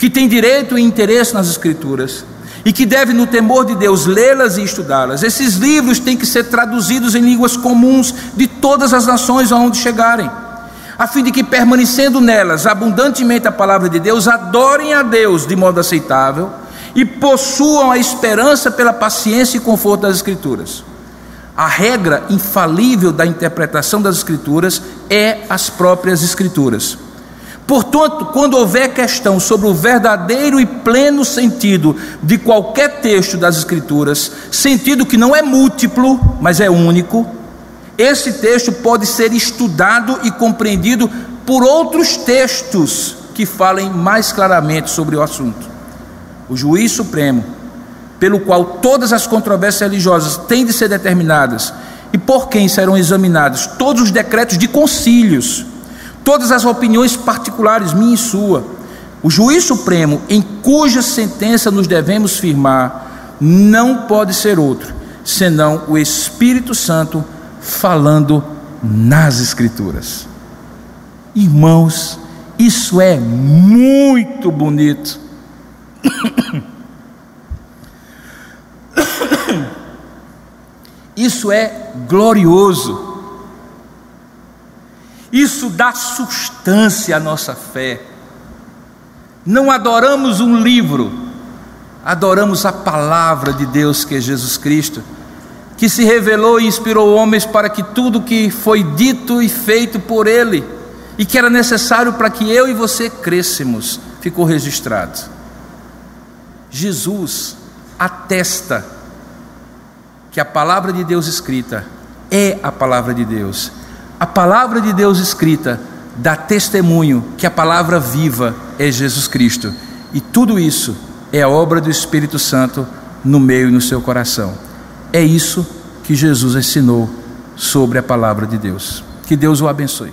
que tem direito e interesse nas Escrituras e que deve, no temor de Deus, lê-las e estudá-las. Esses livros têm que ser traduzidos em línguas comuns de todas as nações aonde chegarem, a fim de que, permanecendo nelas abundantemente a palavra de Deus, adorem a Deus de modo aceitável e possuam a esperança pela paciência e conforto das Escrituras. A regra infalível da interpretação das Escrituras é as próprias Escrituras. Portanto, quando houver questão sobre o verdadeiro e pleno sentido de qualquer texto das Escrituras, sentido que não é múltiplo, mas é único, esse texto pode ser estudado e compreendido por outros textos que falem mais claramente sobre o assunto. O juiz supremo pelo qual todas as controvérsias religiosas têm de ser determinadas e por quem serão examinados todos os decretos de concílios, todas as opiniões particulares, minha e sua. O juiz supremo, em cuja sentença nos devemos firmar, não pode ser outro senão o Espírito Santo falando nas Escrituras. Irmãos, isso é muito bonito. *coughs* Isso é glorioso. Isso dá substância à nossa fé. Não adoramos um livro, adoramos a palavra de Deus que é Jesus Cristo, que se revelou e inspirou homens para que tudo que foi dito e feito por Ele e que era necessário para que eu e você crescemos, ficou registrado. Jesus atesta que a palavra de Deus escrita é a palavra de Deus. A palavra de Deus escrita dá testemunho que a palavra viva é Jesus Cristo. E tudo isso é a obra do Espírito Santo no meio e no seu coração. É isso que Jesus ensinou sobre a palavra de Deus. Que Deus o abençoe.